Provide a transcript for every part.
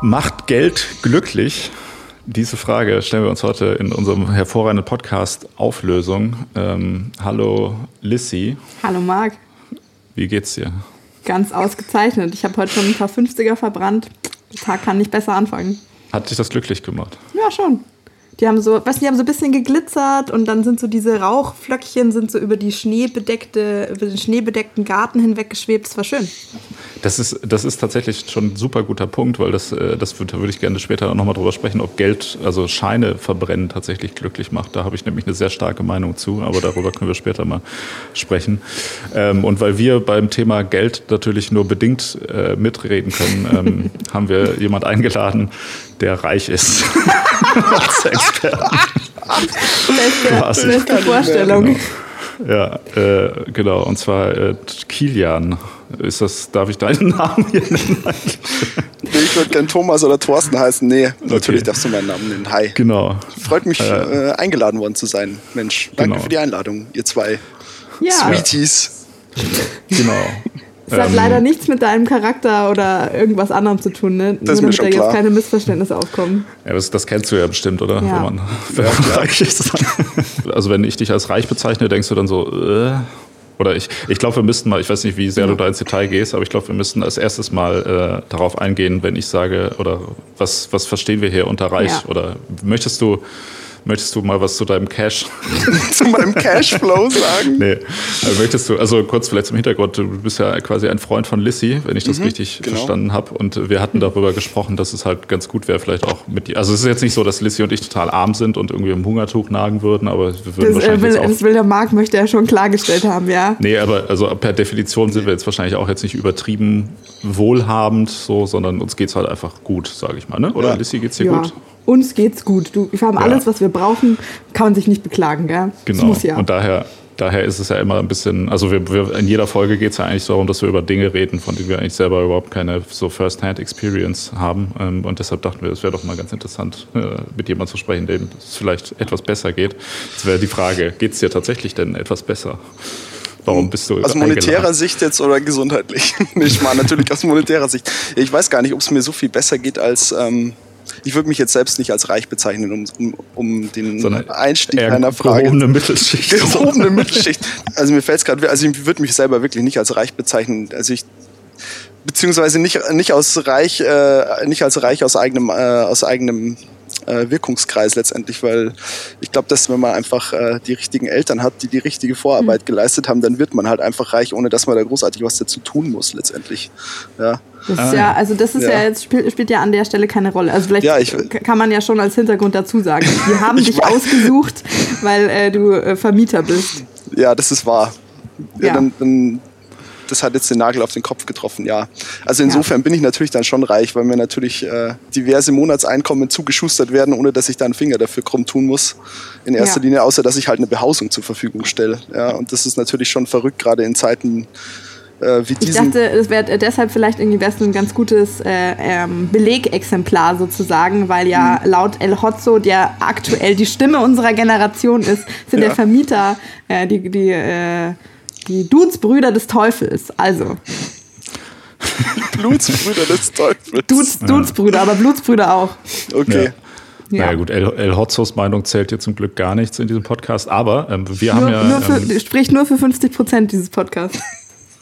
Macht Geld glücklich? Diese Frage stellen wir uns heute in unserem hervorragenden Podcast Auflösung. Ähm, hallo Lissy. Hallo Marc. Wie geht's dir? Ganz ausgezeichnet. Ich habe heute schon ein paar 50er verbrannt. Der Tag kann nicht besser anfangen. Hat dich das glücklich gemacht? Ja, schon. Die haben so, du, die haben so ein bisschen geglitzert und dann sind so diese Rauchflöckchen sind so über die schneebedeckte, über den schneebedeckten Garten hinweggeschwebt. Das war schön. Das ist, das ist tatsächlich schon ein super guter Punkt, weil das, äh, das würde, da würde ich gerne später nochmal drüber sprechen, ob Geld, also Scheine verbrennen tatsächlich glücklich macht. Da habe ich nämlich eine sehr starke Meinung zu, aber darüber können wir später mal sprechen. Ähm, und weil wir beim Thema Geld natürlich nur bedingt äh, mitreden können, ähm, haben wir jemand eingeladen, der reich ist. Als Experten. Beste, beste Vorstellung. Genau. Ja, äh, genau. Und zwar äh, Kilian. Ist das, darf ich deinen Namen hier nennen? Nee, ich würde gerne Thomas oder Thorsten heißen. Nee, natürlich okay. darfst du meinen Namen nennen. Hi. Genau. Freut mich, äh, äh, eingeladen worden zu sein. Mensch, danke genau. für die Einladung, ihr zwei ja. Sweeties. Genau. Das hat ähm, leider nichts mit deinem Charakter oder irgendwas anderem zu tun, ne? Das Nur damit da klar. jetzt keine Missverständnisse aufkommen. Ja, das, das, kennst du ja bestimmt, oder? Ja. Wenn man, wenn man reich ist. Also wenn ich dich als reich bezeichne, denkst du dann so, äh, oder ich, ich glaube, wir müssten mal, ich weiß nicht, wie sehr ja. du da ins Detail gehst, aber ich glaube, wir müssten als erstes mal äh, darauf eingehen, wenn ich sage, oder was, was verstehen wir hier unter reich? Ja. Oder möchtest du, möchtest du mal was zu deinem Cash? zu meinem Cashflow sagen? Nee. Also möchtest du, also kurz vielleicht zum Hintergrund, du bist ja quasi ein Freund von Lissy, wenn ich das Mhm, richtig genau. verstanden habe. Und wir hatten darüber gesprochen, dass es halt ganz gut wäre, vielleicht auch mit dir. Also es ist jetzt nicht so, dass Lissy und ich total arm sind und irgendwie im Hungertuch nagen würden, aber wir würden Das, äh, wahrscheinlich will, jetzt auch das will der Marc, möchte er schon klargestellt haben, ja. Nee, aber also per Definition sind wir jetzt wahrscheinlich auch jetzt nicht übertrieben wohlhabend, so, sondern uns geht's halt einfach gut, sage ich mal. Ne? Oder Ja. Lissy geht's dir ja. gut? Uns geht's gut. Du, wir haben Ja. alles, was wir brauchen, kann man sich nicht beklagen, gell? Genau. Das muss ja. Und daher, daher ist es ja immer ein bisschen, also wir, wir, in jeder Folge geht's ja eigentlich darum, dass wir über Dinge reden, von denen wir eigentlich selber überhaupt keine so First-Hand-Experience haben. Ähm, Und deshalb dachten wir, es wäre doch mal ganz interessant, äh, mit jemandem zu sprechen, dem es vielleicht etwas besser geht. Jetzt wäre die Frage, geht's dir tatsächlich denn etwas besser? Warum bist du Aus monetärer eingeladen? Sicht jetzt oder gesundheitlich? ich meine natürlich aus monetärer Sicht. Ich weiß gar nicht, ob es mir so viel besser geht als. Ähm, ich würde mich jetzt selbst nicht als reich bezeichnen, um, um, um den Sondern Einstieg einer Frage. Gehobene Mittelschicht. Gehobene Mittelschicht. Also mir fällt es gerade, also ich würde mich selber wirklich nicht als reich bezeichnen. Also ich beziehungsweise nicht, nicht aus reich, äh, nicht als reich aus eigenem, äh, aus eigenem äh, Wirkungskreis letztendlich, weil ich glaube, dass wenn man einfach äh, die richtigen Eltern hat, die die richtige Vorarbeit geleistet haben, dann wird man halt einfach reich, ohne dass man da großartig was dazu tun muss letztendlich. Ja. Das Ah, ist ja, also das ist ja, Ja. jetzt spielt, spielt ja an der Stelle keine Rolle. Also vielleicht Ja, ich- kann man ja schon als Hintergrund dazu sagen. Wir haben Ich dich weiß. ausgesucht, weil äh, du äh, Vermieter bist. Ja, das ist wahr. Ja, Ja. Dann, dann, das hat jetzt den Nagel auf den Kopf getroffen, ja. Also insofern bin ich natürlich dann schon reich, weil mir natürlich äh, diverse Monatseinkommen zugeschustert werden, ohne dass ich da einen Finger dafür krumm tun muss. In erster Ja. Linie, außer dass ich halt eine Behausung zur Verfügung stelle. Ja, und das ist natürlich schon verrückt, gerade in Zeiten äh, wie Ich diesen. dachte, es wäre deshalb vielleicht irgendwie wär's ein ganz gutes äh, ähm, Belegexemplar sozusagen, weil ja Mhm. laut El Hotzo, der aktuell die Stimme unserer Generation ist, sind Ja. der Vermieter äh, die, die, äh, die Dudes-Brüder des Teufels. Also, Blutsbrüder des Teufels. Dudes, Dudes-Brüder, aber Blutsbrüder auch. Okay. Ja. Naja gut, El, El Hotzos Meinung zählt hier zum Glück gar nichts in diesem Podcast, aber ähm, wir haben Nur, ja... nur für, ähm, spricht nur für 50 Prozent dieses Podcasts.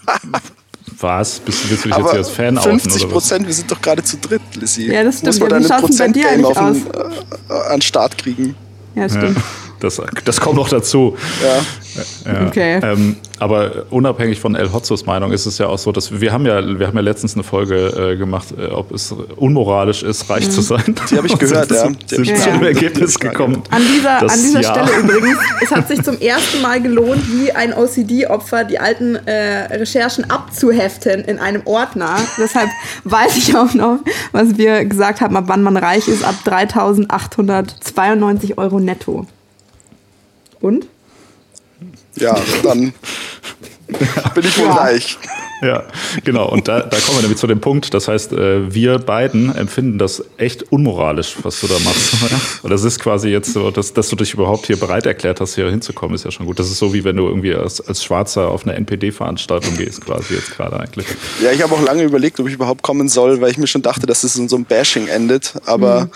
was? Bist, du- willst du dich jetzt Aber hier als Fan outen 50 oder was? Prozent, wir sind doch gerade zu dritt, Lissy. Ja, das Muss stimmt. man Ja, da wie eine schaut's denn bei dir Prozentgame auf eigentlich den, äh, an den Start kriegen? Ja, Ja, stimmt. Das, das kommt noch dazu. Ja. Ja. Okay. Ähm, aber unabhängig von El Hotzos Meinung ist es ja auch so, dass wir, haben ja, wir haben ja letztens eine Folge äh, gemacht, äh, ob es unmoralisch ist, reich zu sein. Die habe ich gehört, sind, ja. Sind, sind gehört. zu dem Ja. Ergebnis gekommen. An dieser, dass an dieser ja- Stelle übrigens, es hat sich zum ersten Mal gelohnt, wie ein OCD-Opfer die alten äh, Recherchen abzuheften in einem Ordner. Deshalb weiß ich auch noch, was wir gesagt haben, ab wann man reich ist, ab 3.892 Euro netto. Und? Ja, dann bin ich wohl Ja. reich. Ja, genau. Und da, da kommen wir nämlich zu dem Punkt. Das heißt, äh, wir beiden empfinden das echt unmoralisch, was du da machst. Und das ist quasi jetzt so, dass, dass du dich überhaupt hier bereit erklärt hast, hier hinzukommen, ist ja schon gut. Das ist so, wie wenn du irgendwie als, als Schwarzer auf eine NPD-Veranstaltung gehst, quasi jetzt gerade eigentlich. Ja, ich habe auch lange überlegt, ob ich überhaupt kommen soll, weil ich mir schon dachte, dass es in so einem Bashing endet. Aber mhm.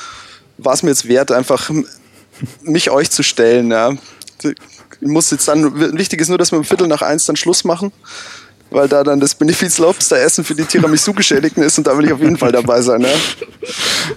war es mir jetzt wert, einfach mich euch zu stellen. Ja. Ich muss jetzt dann, wichtig ist nur, dass wir um Viertel nach eins dann Schluss machen weil da dann das Benefiz-Lobster-Essen für die Tiramisu-Geschädigten ist und da will ich auf jeden Fall dabei sein. Ja,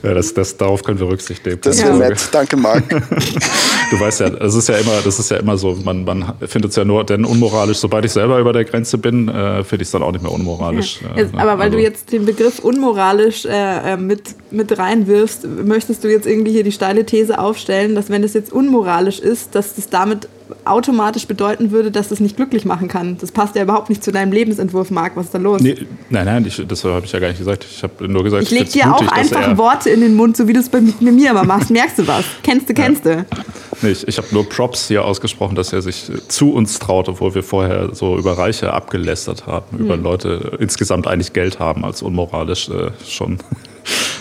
ja das, das, darauf können wir Rücksicht nehmen. Das wäre ja. nett. Danke, Marc. du weißt ja, das ist ja immer, das ist ja immer so, man, man findet es ja nur dann unmoralisch, sobald ich selber über der Grenze bin, äh, finde ich es dann auch nicht mehr unmoralisch. Ja. Äh, aber weil also. du jetzt den Begriff unmoralisch äh, äh, mit, mit reinwirfst, möchtest du jetzt irgendwie hier die steile These aufstellen, dass wenn es jetzt unmoralisch ist, dass das damit automatisch bedeuten würde, dass das nicht glücklich machen kann. Das passt ja überhaupt nicht zu deinem Lebensentwurf, Marc. Was ist da los? Nee, nein, nein, ich, das habe ich ja gar nicht gesagt. Ich habe nur gesagt, ich lege dir mutig, auch einfach Worte in den Mund, so wie du es bei mir immer machst. Merkst du was? Kennst du, kennst ja. du. Nee, ich, ich habe nur Props hier ausgesprochen, dass er sich zu uns traut, obwohl wir vorher so über Reiche abgelästert haben, hm. über Leute insgesamt eigentlich Geld haben als unmoralisch äh, schon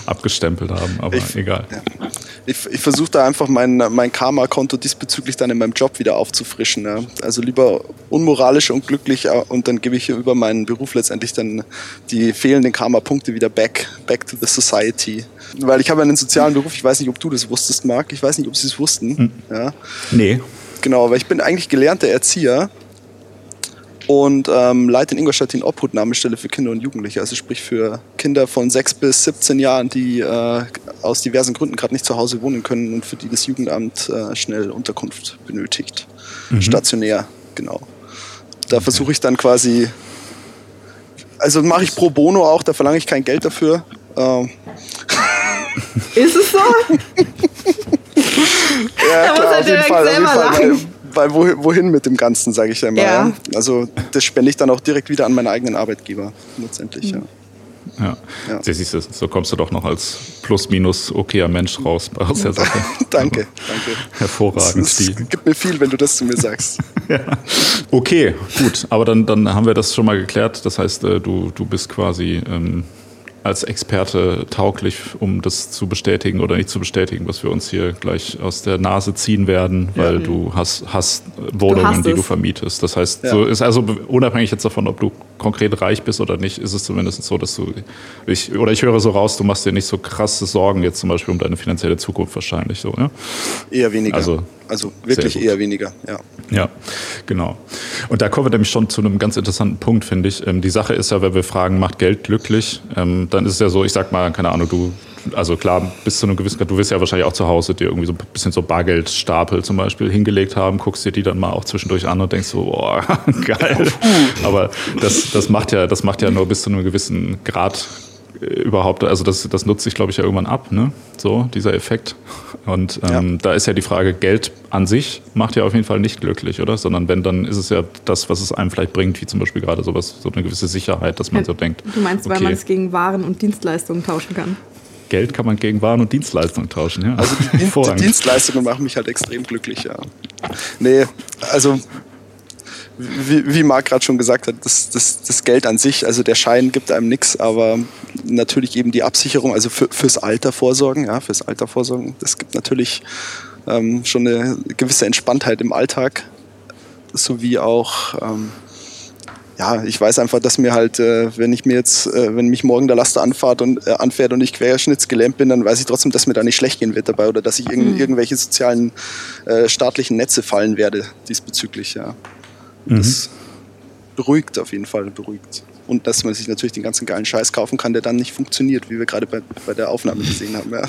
abgestempelt haben, aber ich, egal. Ja. Ich, ich versuche da einfach mein, mein Karma-Konto diesbezüglich dann in meinem Job wieder aufzufrischen. Ja. Also lieber unmoralisch und glücklich äh, und dann gebe ich über meinen Beruf letztendlich dann die fehlenden Karma-Punkte wieder back, back to the society. Weil ich habe einen sozialen Beruf, ich weiß nicht, ob du das wusstest, Marc, ich weiß nicht, ob sie es wussten. Hm. Ja. Nee. Genau, weil ich bin eigentlich gelernter Erzieher und ähm, leite in Ingolstadt die Obhutnahmestelle für Kinder und Jugendliche, also sprich für Kinder von 6 bis 17 Jahren, die äh, aus diversen Gründen gerade nicht zu Hause wohnen können und für die das Jugendamt äh, schnell Unterkunft benötigt. Mhm. Stationär, genau. Da versuche ich dann quasi, also mache ich pro bono auch, da verlange ich kein Geld dafür. Ähm. Ist es so? ja, klar, auf jeden Fall. Auf jeden Fall weil wohin, wohin mit dem Ganzen, sage ich ja immer. Ja. Also das spende ich dann auch direkt wieder an meinen eigenen Arbeitgeber letztendlich, mhm. ja. Ja. ja. Siehst du, so kommst du doch noch als plus-minus okayer Mensch raus aus der Sache. danke, danke. Hervorragend. Es, es gibt mir viel, wenn du das zu mir sagst. ja. Okay, gut. Aber dann, dann haben wir das schon mal geklärt. Das heißt, äh, du, du bist quasi ähm, als Experte tauglich, um das zu bestätigen oder nicht zu bestätigen, was wir uns hier gleich aus der Nase ziehen werden, weil ja. du hast, hast Wohnungen, du hast die du vermietest. Das heißt, ja. so ist also unabhängig jetzt davon, ob du konkret reich bist oder nicht, ist es zumindest so, dass du, ich, oder ich höre so raus, du machst dir nicht so krasse Sorgen jetzt zum Beispiel um deine finanzielle Zukunft wahrscheinlich so, ja? Eher weniger. Also, also wirklich eher weniger, ja. Ja, genau. Und da kommen wir nämlich schon zu einem ganz interessanten Punkt, finde ich. Ähm, die Sache ist ja, wenn wir fragen, macht Geld glücklich, ähm, dann ist es ja so, ich sag mal, keine Ahnung, du also klar, bis zu einem gewissen Grad, du wirst ja wahrscheinlich auch zu Hause dir irgendwie so ein bisschen so Bargeldstapel zum Beispiel hingelegt haben, guckst dir die dann mal auch zwischendurch an und denkst so, boah, geil. Aber das, das macht ja, das macht ja nur bis zu einem gewissen Grad äh, überhaupt, also das, das nutzt sich, glaube ich, ja irgendwann ab, ne? So, dieser Effekt. Und ähm, ja. da ist ja die Frage, Geld an sich macht ja auf jeden Fall nicht glücklich, oder? Sondern wenn, dann ist es ja das, was es einem vielleicht bringt, wie zum Beispiel gerade sowas, so eine gewisse Sicherheit, dass man ja, so denkt. Du meinst, okay, weil man es gegen Waren und Dienstleistungen tauschen kann? Geld kann man gegen Waren und Dienstleistungen tauschen. Ja. Also die, die Dienstleistungen machen mich halt extrem glücklich, ja. Nee, also wie, wie Marc gerade schon gesagt hat, das, das, das Geld an sich, also der Schein gibt einem nichts, aber natürlich eben die Absicherung, also für, fürs Alter vorsorgen, ja, fürs Alter vorsorgen, das gibt natürlich ähm, schon eine gewisse Entspanntheit im Alltag, sowie auch ähm, ja, ich weiß einfach, dass mir halt, äh, wenn ich mir jetzt, äh, wenn mich morgen der Laster anfahrt und, äh, anfährt und ich querschnittsgelähmt bin, dann weiß ich trotzdem, dass mir da nicht schlecht gehen wird dabei oder dass ich irg mhm. irgendwelche sozialen äh, staatlichen Netze fallen werde diesbezüglich, ja. Mhm. Das beruhigt auf jeden Fall, beruhigt. Und dass man sich natürlich den ganzen geilen Scheiß kaufen kann, der dann nicht funktioniert, wie wir gerade bei, bei der Aufnahme gesehen haben. Ja.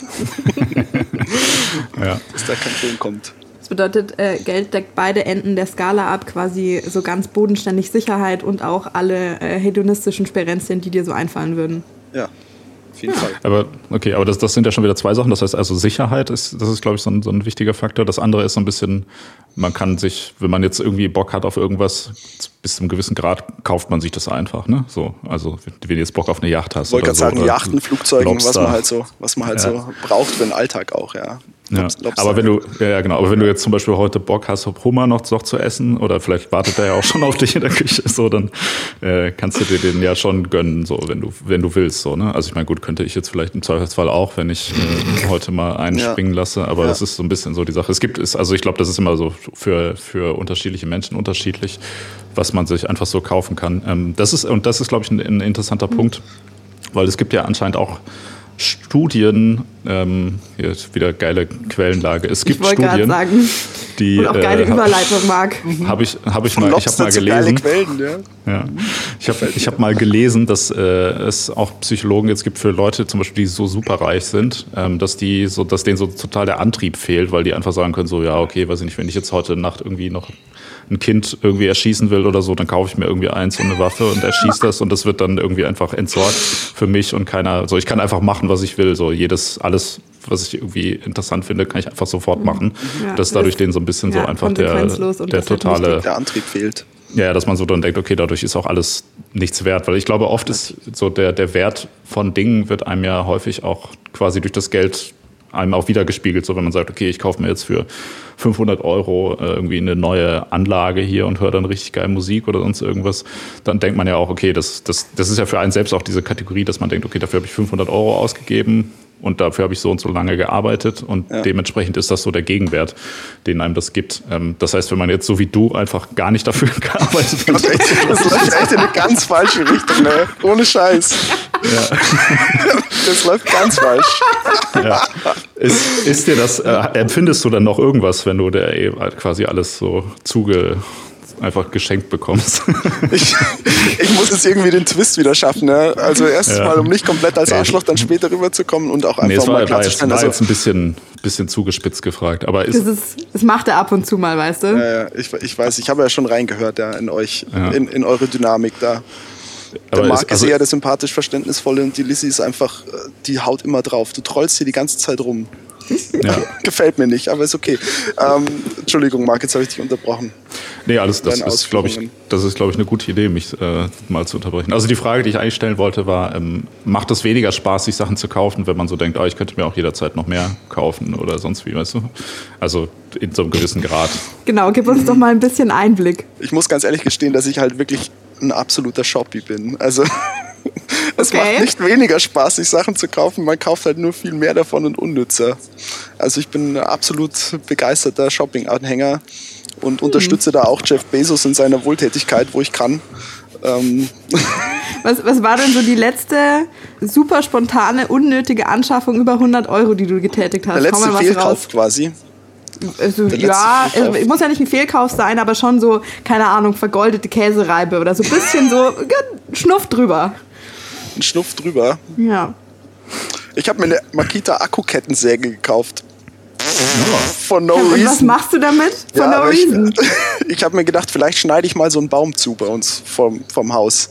ja. Dass da kein Film kommt. Das bedeutet, äh, Geld deckt beide Enden der Skala ab, quasi so ganz bodenständig Sicherheit und auch alle äh, hedonistischen Sperenzien, die dir so einfallen würden. Ja, auf jeden ja. Fall. Aber okay, aber das, das sind ja schon wieder zwei Sachen. Das heißt also Sicherheit ist, das ist glaube ich so ein, so ein wichtiger Faktor. Das andere ist so ein bisschen, man kann sich, wenn man jetzt irgendwie Bock hat auf irgendwas, bis zum gewissen Grad kauft man sich das einfach, ne? So, also wenn du jetzt Bock auf eine Yacht hast. Ich wollte gerade so, sagen, Yachten, Flugzeugen, was man halt so, was man halt Ja. so braucht für den Alltag auch, ja. Ja. Aber wenn du, ja, ja, genau, aber wenn du jetzt zum Beispiel heute Bock hast, Hummer noch, noch zu essen, oder vielleicht wartet der ja auch schon auf dich in der Küche, so, dann äh, kannst du dir den ja schon gönnen, so, wenn du, wenn du willst, so, ne? Also ich meine, gut, könnte ich jetzt vielleicht im Zweifelsfall auch, wenn ich äh, heute mal einspringen lasse, aber Ja. das ist so ein bisschen so die Sache. Es gibt es, also ich glaube, das ist immer so für, für unterschiedliche Menschen unterschiedlich, was man sich einfach so kaufen kann. Ähm, das ist, und das ist, glaube ich, ein, ein interessanter Punkt, weil es gibt ja anscheinend auch Studien, ähm, hier ist wieder geile Quellenlage. Es Ich gibt wollte gerade Studien, sagen. die Und auch geile äh, Überleitung, Marc. habe ich, hab ich Von mal, ich habe mal gelesen. Quellen, ja. Ja. Ich habe ich hab mal gelesen, dass äh, es auch Psychologen jetzt gibt für Leute, zum Beispiel, die so superreich sind, ähm, dass die so, dass denen so total der Antrieb fehlt, weil die einfach sagen können, so ja, okay, weiß ich nicht, wenn ich jetzt heute Nacht irgendwie noch ein Kind irgendwie erschießen will oder so, dann kaufe ich mir irgendwie eins und eine Waffe und erschieße das und das wird dann irgendwie einfach entsorgt für mich und keiner, so ich kann einfach machen, was ich will, so jedes, alles, was ich irgendwie interessant finde, kann ich einfach sofort machen. Ja, dass dadurch denen so ein bisschen so ja, einfach der, der totale, Der Antrieb fehlt. ja, ja, dass man so dann denkt, okay, dadurch ist auch alles nichts wert. Weil ich glaube, oft ist so der, der Wert von Dingen wird einem ja häufig auch quasi durch das Geld einem auch wiedergespiegelt. So wenn man sagt, okay, ich kaufe mir jetzt für 500 Euro äh, irgendwie eine neue Anlage hier und höre dann richtig geil Musik oder sonst irgendwas, dann denkt man ja auch, okay, das, das, das ist ja für einen selbst auch diese Kategorie, dass man denkt, okay, dafür habe ich 500 Euro ausgegeben und dafür habe ich so und so lange gearbeitet und Ja. dementsprechend ist das so der Gegenwert, den einem das gibt. Ähm, das heißt, wenn man jetzt so wie du einfach gar nicht dafür gearbeitet hat, das läuft echt in eine ganz falsche Richtung, ne? Ohne Scheiß. Das läuft ganz falsch. ja. ist, ist dir das, äh, empfindest du dann noch irgendwas, wenn du der eh quasi alles so zuge einfach geschenkt bekommst? Ich, ich muss jetzt irgendwie den Twist wieder schaffen. Ne? Also erstens Ja. mal, um nicht komplett als Nee. Arschloch dann später rüberzukommen und auch nee, einfach war, mal klarzustellen. war Also, jetzt ein bisschen, bisschen zugespitzt gefragt. Aber ist, Das, ist, das macht er ab und zu mal, weißt du? ja, ja, ich, ich weiß, ich habe ja schon reingehört ja, in euch, Ja. in, in eure Dynamik da. Der aber Marc ist, ist also, eher der sympathisch Verständnisvolle und die Lissy ist einfach, äh, die haut immer drauf. Du trollst hier die ganze Zeit rum. ja. Gefällt mir nicht, aber ist okay. Ähm, Entschuldigung, Marc, jetzt habe ich dich unterbrochen. Nee, alles, das ist, glaube ich, das ist, glaube ich, eine gute Idee, mich äh, mal zu unterbrechen. Also die Frage, die ich eigentlich stellen wollte, war, ähm, macht es weniger Spaß, sich Sachen zu kaufen, wenn man so denkt, ah, ich könnte mir auch jederzeit noch mehr kaufen oder sonst wie, weißt du? Also in so einem gewissen Grad. Genau, gib uns doch mal ein bisschen Einblick. Ich muss ganz ehrlich gestehen, dass ich halt wirklich ein absoluter Shoppy bin. Also es Okay. macht nicht weniger Spaß, sich Sachen zu kaufen. Man kauft halt nur viel mehr davon und unnützer. Also ich bin ein absolut begeisterter Shopping-Anhänger und unterstütze da auch Jeff Bezos in seiner Wohltätigkeit, wo ich kann. Ähm, Was, was war denn so die letzte super spontane, unnötige Anschaffung über 100 Euro, die du getätigt hast? der letzte Fehlkauf raus. quasi. Also, ja, Fehlkauf. es muss ja nicht ein Fehlkauf sein, aber schon so, keine Ahnung, vergoldete Käsereibe oder so ein bisschen so Schnuff drüber. Ein Schnuff drüber. Ja. Ich habe mir eine Makita Akkukettensäge gekauft. For no Und was reason. machst du damit? For Ja, no aber ich, reason. ich habe mir gedacht, vielleicht schneide ich mal so einen Baum zu bei uns vom, vom Haus.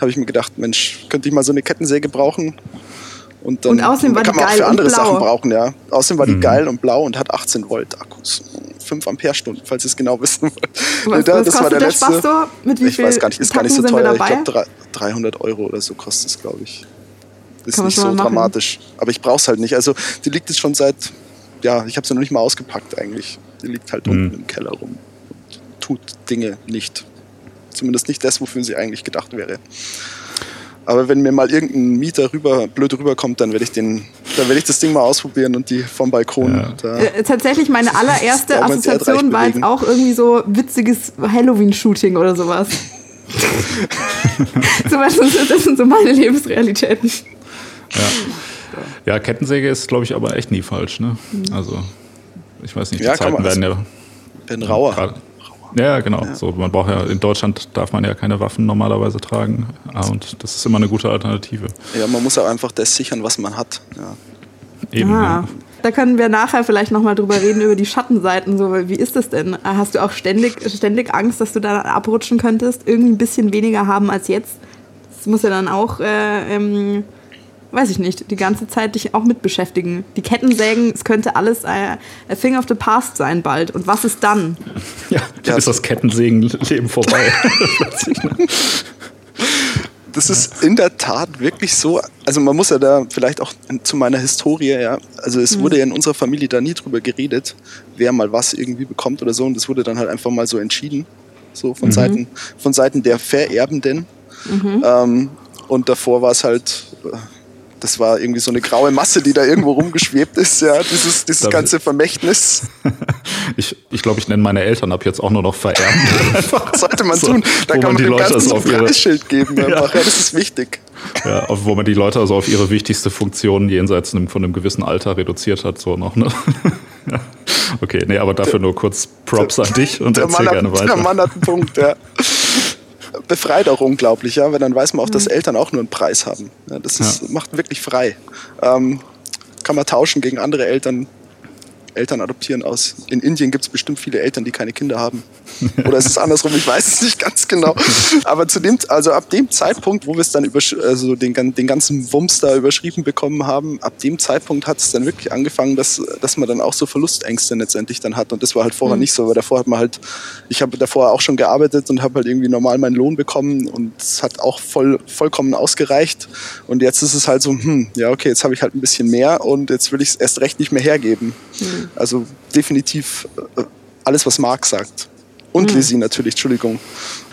Habe ich mir gedacht, Mensch, könnte ich mal so eine Kettensäge brauchen? Und, dann Und außerdem war kann die man auch geil für und andere blau. Sachen brauchen, ja. Außerdem war die Mhm. geil und blau und hat 18 Volt Akkus. 5 Ampere-Stunden, falls ihr es genau wissen wollt. Was, Ja, was kostet der Spaß so? Mit wie ich viel weiß gar nicht, ist gar nicht so Tacken teuer. Ich glaube 300 Euro oder so kostet es, glaube ich. Ist Kann nicht so dramatisch. Aber ich brauche es halt nicht. Also die liegt jetzt schon seit, ja, ich habe sie noch nicht mal ausgepackt eigentlich. Die liegt halt Mhm. unten im Keller rum und tut Dinge nicht. Zumindest nicht das, wofür sie eigentlich gedacht wäre. Aber wenn mir mal irgendein Mieter rüber, blöd rüberkommt, dann werde ich den, dann werde ich das Ding mal ausprobieren und die vom Balkon. Ja. Da, Äh, tatsächlich meine allererste Assoziation war jetzt auch irgendwie so witziges Halloween-Shooting oder sowas. so, weißt du, das sind so meine Lebensrealitäten. Ja, Kettensäge ist, glaube ich, aber echt nie falsch, ne? Also, ich weiß nicht, die Ja, kann Zeiten man- werden ja bin rauer. Gerade- Ja, genau. So, man braucht ja in Deutschland darf man ja keine Waffen normalerweise tragen. Ah, Und das ist immer eine gute Alternative. Ja, man muss auch einfach das sichern, was man hat. Ja. Eben, Ah, ja. da können wir nachher vielleicht nochmal drüber reden, über die Schattenseiten. So, wie ist das denn? Hast du auch ständig, ständig Angst, dass du da abrutschen könntest? Irgendwie ein bisschen weniger haben als jetzt? Das muss ja dann auch, äh, ähm, weiß ich nicht, die ganze Zeit dich auch mit beschäftigen. Die Kettensägen, es könnte alles äh, a thing of the past sein bald. Und was ist dann? Ja, ja. ist das Kettensägenleben vorbei. das ist in der Tat wirklich so. Also man muss ja da vielleicht auch zu meiner Historie, ja. Also es mhm. wurde ja in unserer Familie da nie drüber geredet, wer mal was irgendwie bekommt oder so. Und das wurde dann halt einfach mal so entschieden. So von mhm. Seiten, von Seiten der Vererbenden. Mhm. Ähm, und davor war es halt, das war irgendwie so eine graue Masse, die da irgendwo rumgeschwebt ist, ja, dieses, dieses ganze Vermächtnis. ich ich, glaube, ich nenne meine Eltern ab jetzt auch nur noch vererben. Sollte man so, tun. Da kann man, man dem Leute Ganzen ein Preisschild geben. Ja. ja. das ist wichtig. Ja, wo man die Leute also auf ihre wichtigste Funktion jenseits von einem gewissen Alter reduziert hat, so noch, ne? ja. Okay, nee, aber dafür nur kurz Props an dich und erzähl gerne weiter. Der Mann hat einen Punkt, ja befreit auch unglaublich, ja, weil dann weiß man auch, dass mhm. Eltern auch nur einen Preis haben. Ja, das ist, ja. macht wirklich frei. Ähm, kann man tauschen gegen andere Eltern, Eltern adoptieren aus. In Indien gibt es bestimmt viele Eltern, die keine Kinder haben. Oder ist es andersrum? Ich weiß es nicht ganz genau. Aber zu dem, also ab dem Zeitpunkt, wo wir es dann über, also den, den ganzen Wumms da überschrieben bekommen haben, ab dem Zeitpunkt hat es dann wirklich angefangen, dass, dass man dann auch so Verlustängste letztendlich dann hat. Und das war halt vorher mhm. nicht so, weil davor hat man halt, ich habe davor auch schon gearbeitet und habe halt irgendwie normal meinen Lohn bekommen und es hat auch voll, vollkommen ausgereicht. Und jetzt ist es halt so, hm, ja, okay, jetzt habe ich halt ein bisschen mehr und jetzt will ich es erst recht nicht mehr hergeben. Mhm. Also definitiv äh, alles, was Marc sagt. Und mhm. Lizzie natürlich, Entschuldigung.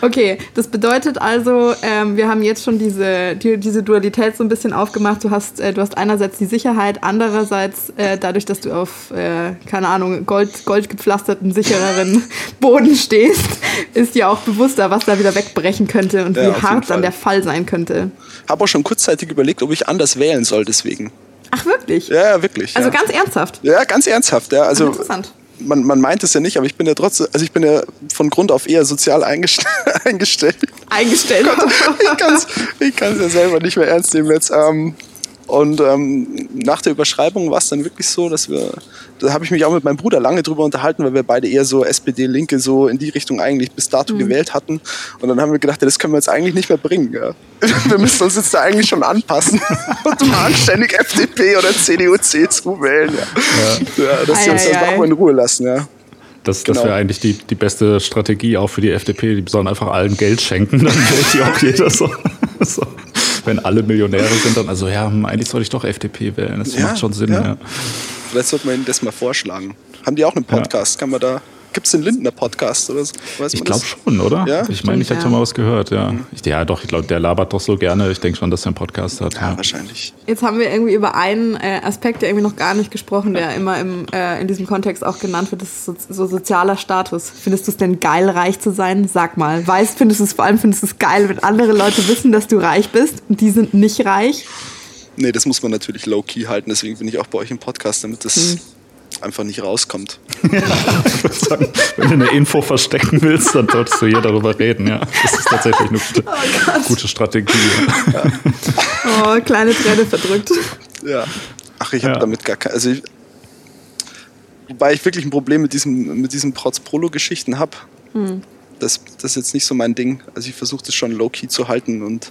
Okay, das bedeutet also, ähm, wir haben jetzt schon diese, die, diese Dualität so ein bisschen aufgemacht. Du hast, äh, du hast einerseits die Sicherheit, andererseits äh, dadurch, dass du auf, äh, keine Ahnung, Gold, goldgepflasterten, sichereren Boden stehst, ist dir auch bewusster, was da wieder wegbrechen könnte und ja, wie hart dann der Fall sein könnte. Habe auch schon kurzzeitig überlegt, ob ich anders wählen soll deswegen. Ach, wirklich? Ja, wirklich. Also ja. ganz ernsthaft? Ja, ganz ernsthaft, ja. Also, Ach, interessant man, man meint es ja nicht, aber ich bin ja trotzdem, also ich bin ja von Grund auf eher sozial eingest eingestellt. Eingestellt? ich kann es ja selber nicht mehr ernst nehmen jetzt. Ähm, und ähm, nach der Überschreibung war es dann wirklich so, dass wir, da habe ich mich auch mit meinem Bruder lange drüber unterhalten, weil wir beide eher so SPD-Linke so in die Richtung eigentlich bis dato mhm. gewählt hatten. Und dann haben wir gedacht, ja, das können wir jetzt eigentlich nicht mehr bringen. Ja. Wir müssen uns jetzt da eigentlich schon anpassen und mal anständig FDP oder CDU, CSU wählen. Ja. Ja. ja dass sie uns das auch mal in Ruhe lassen. Ja. Das, genau. das wäre eigentlich die, die beste Strategie auch für die FDP. Die sollen einfach allen Geld schenken, dann wählt die auch jeder so. so wenn alle Millionäre sind, dann, also ja, hm, eigentlich sollte ich doch FDP wählen. Das ja, macht schon Sinn, ja. Vielleicht sollte man ihnen das mal vorschlagen. Haben die auch einen Podcast? Kann man da Gibt es den Lindner Podcast oder so? Weiß ich glaube schon, oder? Ja? Ich meine, ich hätte ja. mal was gehört, ja. Mhm. Ja, doch, ich glaube, der labert doch so gerne. Ich denke schon, dass er einen Podcast hat. Ja, ja, wahrscheinlich. Jetzt haben wir irgendwie über einen äh, Aspekt, der irgendwie noch gar nicht gesprochen, der immer im, äh, in diesem Kontext auch genannt wird, das ist so, so sozialer Status. Findest du es denn geil, reich zu sein? Sag mal. Weißt, findest du es vor allem, findest du es geil, wenn andere Leute wissen, dass du reich bist und die sind nicht reich? Nee, das muss man natürlich low-key halten. Deswegen bin ich auch bei euch im Podcast, damit das... Hm einfach nicht rauskommt. Ja, sagen, wenn du eine Info verstecken willst, dann solltest du hier darüber reden. Ja, das ist tatsächlich eine gute, oh gute Strategie. Ja. Oh, kleine Träne verdrückt. Ja. Ach, ich habe ja. damit gar keine. Also ich, wobei ich wirklich ein Problem mit diesem, mit diesen Protz-Prolo-Geschichten habe. Hm. Das, das ist jetzt nicht so mein Ding. Also ich versuche das schon low-key zu halten und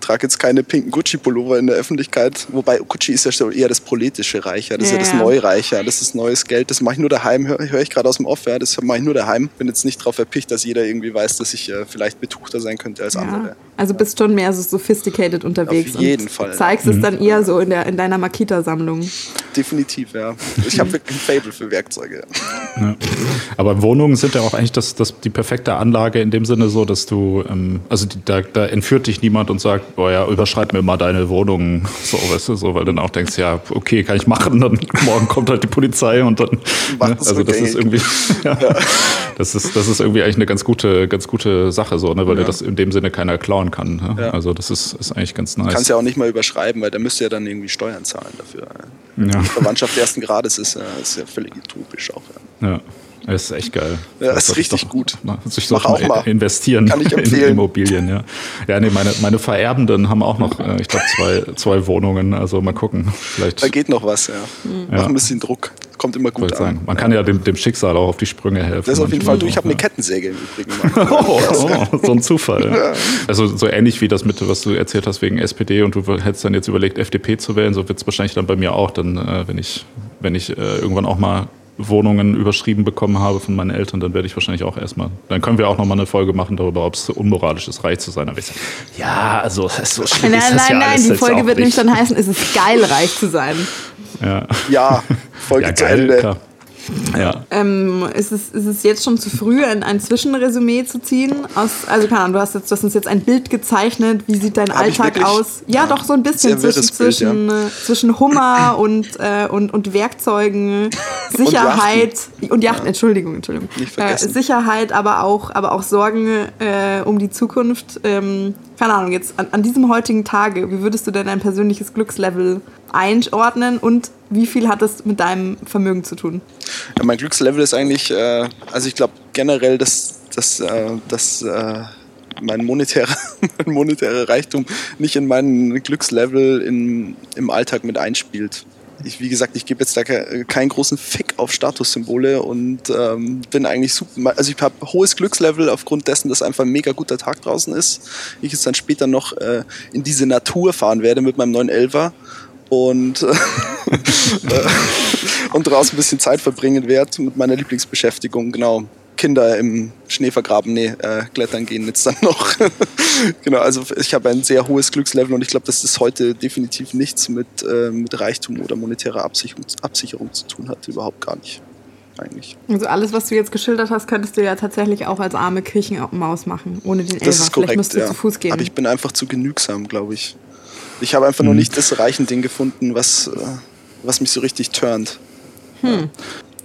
trage jetzt keine pinken Gucci-Pullover in der Öffentlichkeit. Wobei Gucci ist ja eher das politische Reich, ja. das ja. ist ja das Neureich, ja. das ist neues Geld. Das mache ich nur daheim, höre hör ich gerade aus dem Off, ja. das mache ich nur daheim. Bin jetzt nicht darauf erpicht, dass jeder irgendwie weiß, dass ich äh, vielleicht betuchter sein könnte als ja. andere. Also bist schon mehr so sophisticated unterwegs. Auf jeden Fall. Zeigst ja. es dann eher so in, der, in deiner Makita-Sammlung. Definitiv, ja. Ich habe wirklich ein Fable für Werkzeuge. Ja. Aber Wohnungen sind ja auch eigentlich das, das, die perfekte Anlage in dem Sinne so, dass du, ähm, also die, da, da entführt dich niemand und sagt, oh ja, überschreib mir mal deine Wohnung, so, weißt du, so, weil du dann auch denkst, ja, okay, kann ich machen, dann morgen kommt halt die Polizei und dann, ne, also das ist irgendwie, ja, ja. das ist, das ist irgendwie eigentlich eine ganz gute, ganz gute Sache, so, ne, weil ja. das in dem Sinne keiner klauen kann. Ne? Ja. Also das ist, ist eigentlich ganz nice. Kannst ja auch nicht mal überschreiben, weil da müsst ihr ja dann irgendwie Steuern zahlen dafür. Ja. Verwandtschaft ersten Grades ist, ist ja völlig utopisch auch. Ja. ja. Das ist echt geil. Ja, das ist richtig doch, gut. Mal, sich Mach auch mal investieren Kann ich empfehlen. in Immobilien. Ja, ja nee, meine, meine Vererbenden haben auch noch, äh, ich glaube, zwei, zwei Wohnungen. Also mal gucken. Vielleicht. Da geht noch was, ja. Mhm. Mach ein bisschen Druck. Kommt immer gut an. Sagen. Man kann ja dem, dem Schicksal auch auf die Sprünge helfen. Das ist auf jeden Fall. Du, ich habe eine Kettensäge im Übrigen. oh, oh, so ein Zufall. Ja. Also so ähnlich wie das mit, was du erzählt hast wegen SPD und du hättest dann jetzt überlegt, FDP zu wählen, so wird es wahrscheinlich dann bei mir auch, dann, äh, wenn ich, wenn ich äh, irgendwann auch mal Wohnungen überschrieben bekommen habe von meinen Eltern, dann werde ich wahrscheinlich auch erstmal, dann können wir auch nochmal eine Folge machen darüber, ob es unmoralisch ist, reich zu sein. Aber ich sage, ja, also so schlimm Nein, ist das nein, ja nein, alles die Folge wird nämlich nicht. dann heißen, es ist geil, reich zu sein. Ja, Ja, Folge ja zu geil, Ende. klar. Ja. Ähm, ist, es, ist es jetzt schon zu früh, ein, ein Zwischenresümee zu ziehen? Aus, also keine Ahnung, du hast, jetzt, du hast uns jetzt ein Bild gezeichnet. Wie sieht dein Hab Alltag aus? Ja, Ja, doch so ein bisschen zwischen, Bild, zwischen, äh, zwischen Hummer und, äh, und, und Werkzeugen, Sicherheit und Yachten, Entschuldigung, Entschuldigung. Nicht Äh, vergessen. Sicherheit, aber auch, aber auch Sorgen äh, um die Zukunft. Ähm, keine Ahnung, jetzt an, an diesem heutigen Tage, wie würdest du denn dein persönliches Glückslevel einordnen und wie viel hat das mit deinem Vermögen zu tun? Ja, mein Glückslevel ist eigentlich, äh, also ich glaube generell, dass, dass, äh, dass äh, mein, monetärer, mein monetärer Reichtum nicht in meinen Glückslevel in, im Alltag mit einspielt. Ich, wie gesagt, ich gebe jetzt da ke keinen großen Fick auf Statussymbole und ähm, bin eigentlich super. Also ich habe hohes Glückslevel aufgrund dessen, dass einfach ein mega guter Tag draußen ist. Ich jetzt dann später noch äh, in diese Natur fahren werde mit meinem neuen Elver und, äh, und draußen ein bisschen Zeit verbringen werde mit meiner Lieblingsbeschäftigung, genau. Kinder im Schnee vergraben, nee, äh, klettern gehen jetzt dann noch. genau, also ich habe ein sehr hohes Glückslevel und ich glaube, dass das heute definitiv nichts mit, äh, mit Reichtum oder monetärer Absicherung, Absicherung zu tun hat, überhaupt gar nicht. Eigentlich. Also alles, was du jetzt geschildert hast, könntest du ja tatsächlich auch als arme Kirchenmaus machen, ohne den Elfer. Das ist korrekt, Vielleicht müsstest du ja. zu Fuß gehen. Aber ich bin einfach zu genügsam, glaube ich. Ich habe einfach Mhm. noch nicht das Reichending gefunden, was, äh, was mich so richtig turnt.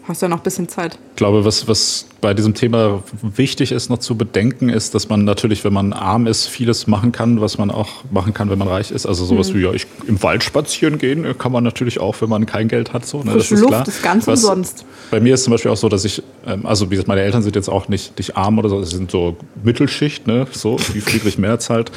Hast ja noch ein bisschen Zeit. Ich glaube, was, was bei diesem Thema wichtig ist, noch zu bedenken, ist, dass man natürlich, wenn man arm ist, vieles machen kann, was man auch machen kann, wenn man reich ist. Also sowas wie, ja, ich im Wald spazieren gehen kann man natürlich auch, wenn man kein Geld hat. So, ne? Frische das ist Luft klar. ist ganz was, umsonst. Bei mir ist zum Beispiel auch so, dass ich, ähm, also wie gesagt, meine Eltern sind jetzt auch nicht, nicht arm oder so, sie sind so Mittelschicht, ne? so wie Friedrich Merz halt.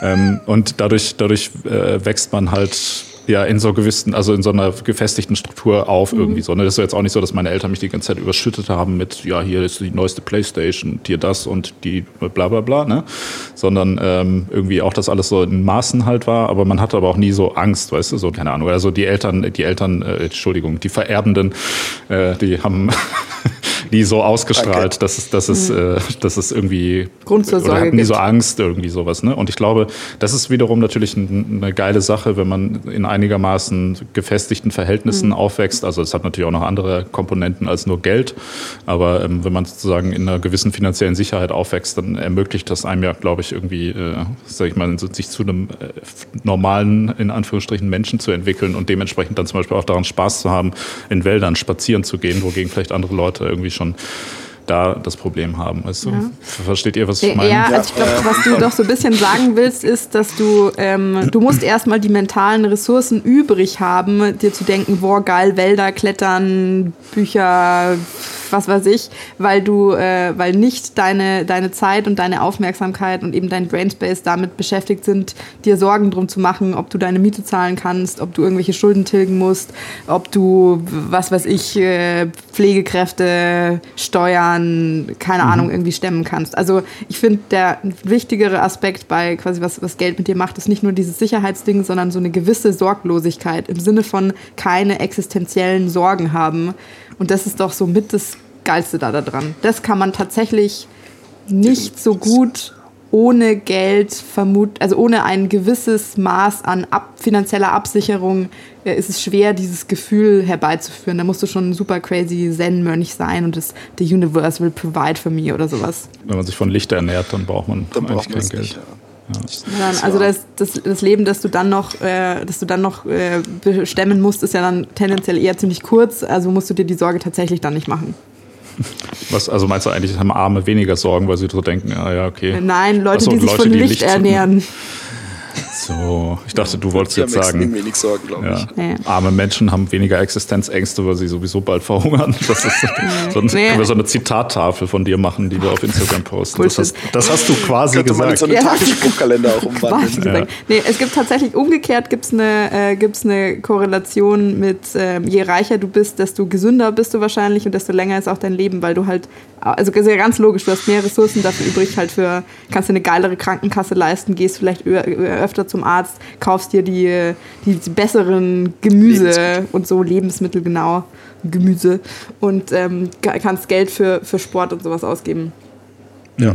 Ähm, und dadurch, dadurch äh, wächst man halt ja in so gewissen, also in so einer gefestigten Struktur auf irgendwie so. Ne? Das ist jetzt auch nicht so, dass meine Eltern mich die ganze Zeit überschüttet haben mit, ja, hier ist die neueste Playstation, hier das und die bla bla bla, ne? Sondern ähm, irgendwie auch das alles so in Maßen halt war, aber man hatte aber auch nie so Angst, weißt du, so, keine Ahnung. Also die Eltern, die Eltern, äh, Entschuldigung, die Vererbenden, äh, die haben nie so ausgestrahlt, Danke. dass es, dass es, äh, dass es irgendwie Grundvorsorge oder hatten nie so Angst, irgendwie sowas. Ne? Und ich glaube, das ist wiederum natürlich ein, eine geile Sache, wenn man in einigermaßen gefestigten Verhältnissen Mhm. aufwächst. Also es hat natürlich auch noch andere Komponenten als nur Geld. Aber ähm, wenn man sozusagen in einer gewissen finanziellen Sicherheit aufwächst, dann ermöglicht das einem ja, glaube ich, irgendwie, äh, sag ich mal, sich zu einem äh, normalen, in Anführungsstrichen, Menschen zu entwickeln und dementsprechend dann zum Beispiel auch daran Spaß zu haben, in Wäldern spazieren zu gehen, wogegen vielleicht andere Leute irgendwie schon da das Problem haben. Weißt du? Versteht ihr, was ich meine? Ja, also ich glaube, Ja, was du doch so ein bisschen sagen willst, ist, dass du, ähm, du musst erstmal die mentalen Ressourcen übrig haben, dir zu denken, boah, geil, Wälder, Klettern, Bücher, was weiß ich, weil du, äh, weil nicht deine, deine Zeit und deine Aufmerksamkeit und eben dein Brainspace damit beschäftigt sind, dir Sorgen drum zu machen, ob du deine Miete zahlen kannst, ob du irgendwelche Schulden tilgen musst, ob du, was weiß ich, äh, Pflegekräfte, Steuern, keine Ahnung, irgendwie stemmen kannst. Also ich finde, der wichtigere Aspekt bei quasi, was, was Geld mit dir macht, ist nicht nur dieses Sicherheitsding, sondern so eine gewisse Sorglosigkeit im Sinne von keine existenziellen Sorgen haben. Und das ist doch so mit das Geilste da, da dran. Das kann man tatsächlich nicht so gut ohne Geld vermut, also ohne ein gewisses Maß an ab, finanzieller Absicherung äh, ist es schwer, dieses Gefühl herbeizuführen. Da musst du schon ein super crazy Zen-Mönch sein und das The Universe will provide for me oder sowas. Wenn man sich von Licht ernährt, dann braucht man Dann eigentlich braucht kein Geld. nicht. Ja. Ja, dann, also das, das, das Leben, das du dann noch, äh, das du dann noch äh, bestemmen musst, ist ja dann tendenziell eher ziemlich kurz. Also musst du dir die Sorge tatsächlich dann nicht machen. Was, also meinst du eigentlich, haben Arme weniger Sorgen, weil sie so denken, ah ja, okay. Nein, Leute, so, die sich Leute, von Licht- ernähren. So, ich dachte, du wolltest jetzt sagen, wenig Sorgen, glaube ja, ich. Nee. arme Menschen haben weniger Existenzängste, weil sie sowieso bald verhungern. Das ist, sonst Nee. können wir so eine Zitattafel von dir machen, die wir auf Instagram posten. Das hast, das hast du quasi Könnte man in so gesagt. einen Ja. Tagesspruchkalender auch umwandeln. gesagt. Nee, es gibt tatsächlich umgekehrt gibt's eine, äh, gibt's eine Korrelation mit ähm, je reicher du bist, desto gesünder bist du wahrscheinlich und desto länger ist auch dein Leben, weil du halt, also ist ja ganz logisch, du hast mehr Ressourcen dafür übrig, halt für, kannst dir eine geilere Krankenkasse leisten, gehst vielleicht öher, öfter zum Arzt, kaufst dir die, die, die besseren Gemüse und so Lebensmittel, genau. Gemüse und ähm, kannst Geld für, für Sport und sowas ausgeben. Ja.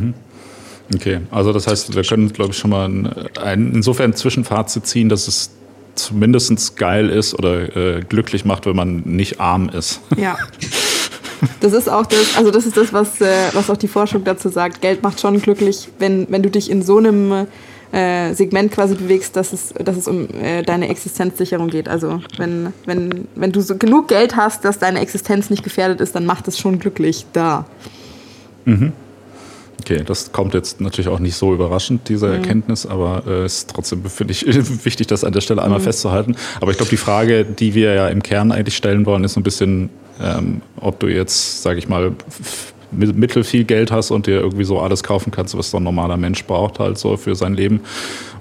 Okay, also das heißt, wir können, glaube ich, schon mal ein, ein, insofern Zwischenfazit ziehen, dass es zumindest geil ist oder äh, glücklich macht, wenn man nicht arm ist. Ja. Das ist auch das, also das ist das, was, äh, was auch die Forschung dazu sagt. Geld macht schon glücklich, wenn, wenn du dich in so einem äh, Segment quasi bewegst, dass es, dass es um äh, deine Existenzsicherung geht. Also wenn, wenn, wenn du so genug Geld hast, dass deine Existenz nicht gefährdet ist, dann macht es schon glücklich da. Mhm. Okay, das kommt jetzt natürlich auch nicht so überraschend, diese mhm. Erkenntnis, aber es äh, ist trotzdem, finde ich, wichtig, das an der Stelle einmal mhm. festzuhalten. Aber ich glaube, die Frage, die wir ja im Kern eigentlich stellen wollen, ist so ein bisschen, ähm, ob du jetzt, sage ich mal, mittel viel Geld hast und dir irgendwie so alles kaufen kannst, was so ein normaler Mensch braucht halt so für sein Leben.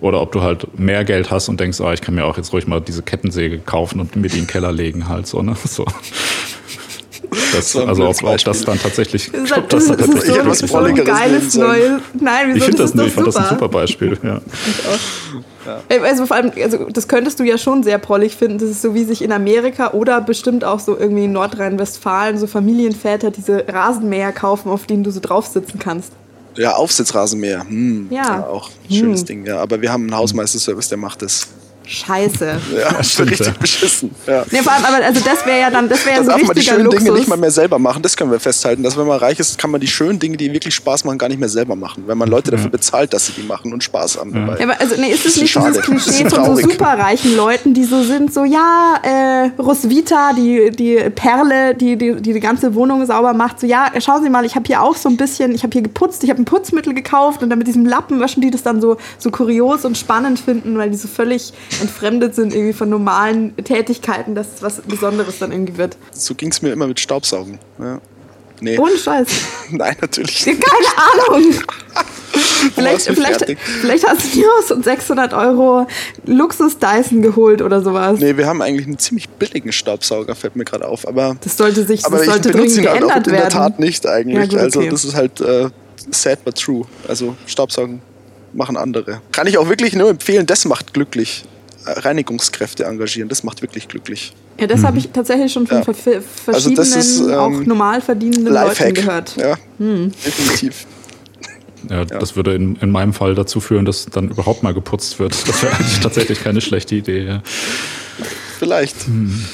Oder ob du halt mehr Geld hast und denkst, ah, ich kann mir auch jetzt ruhig mal diese Kettensäge kaufen und mir die in den Keller legen halt so, ne? So. Das, also ob, ob, das dann tatsächlich. Das ist, das das ist so, etwas so ein geiles neues. Nein, wieso? Ich finde das, das, ich fand das ein super Beispiel. Ja. ja. Also vor allem, also das könntest du ja schon sehr prollig finden. Das ist so wie sich in Amerika oder bestimmt auch so irgendwie in Nordrhein-Westfalen so Familienväter diese Rasenmäher kaufen, auf denen du so drauf sitzen kannst. Ja, Aufsitzrasenmäher. Hm. Ja. ja. Auch ein schönes hm. Ding, ja. Aber wir haben einen Hausmeisterservice, der macht das. Scheiße. Ja, stimmt, richtig ja. beschissen. Ja. Nee, vor allem, aber also das wäre ja dann, das wäre ja so darf man die schönen Luxus. Dinge nicht mal mehr selber machen. Das können wir festhalten, dass wenn man reich ist, kann man die schönen Dinge, die wirklich Spaß machen, gar nicht mehr selber machen, wenn man Leute dafür bezahlt, dass sie die machen und Spaß haben dabei. Ja, aber also nee, ist es nicht schade. dieses Klischee von so superreichen Leuten, die so sind, so ja, äh, Roswitha, die die Perle, die, die die die ganze Wohnung sauber macht, so ja, schauen Sie mal, ich habe hier auch so ein bisschen, ich habe hier geputzt, ich habe ein Putzmittel gekauft und dann mit diesem Lappen waschen die das dann so so kurios und spannend finden, weil die so völlig entfremdet sind irgendwie von normalen Tätigkeiten, dass es was Besonderes dann irgendwie wird. So ging es mir immer mit Staubsaugen. Ja. Nee. Ohne Scheiß. Nein, natürlich nicht. Keine Ahnung. vielleicht, vielleicht, vielleicht hast du dir aus so 600 Euro Luxus-Dyson geholt oder sowas. Nee, wir haben eigentlich einen ziemlich billigen Staubsauger, fällt mir gerade auf. Aber, das sollte sich aber das sollte dringend geändert halt auch in werden. In der Tat nicht eigentlich. Ja, gut, also okay. das ist halt äh, sad but true. Also Staubsaugen machen andere. Kann ich auch wirklich nur empfehlen, das macht glücklich. Reinigungskräfte engagieren. Das macht wirklich glücklich. Ja, das mhm. habe ich tatsächlich schon von ja. verschiedenen, also ist, ähm, auch normal verdienenden Leuten gehört. Ja, hm. definitiv. Ja, ja, das würde in, in meinem Fall dazu führen, dass dann überhaupt mal geputzt wird. Das wäre eigentlich tatsächlich keine schlechte Idee. Ja. Vielleicht. Hm.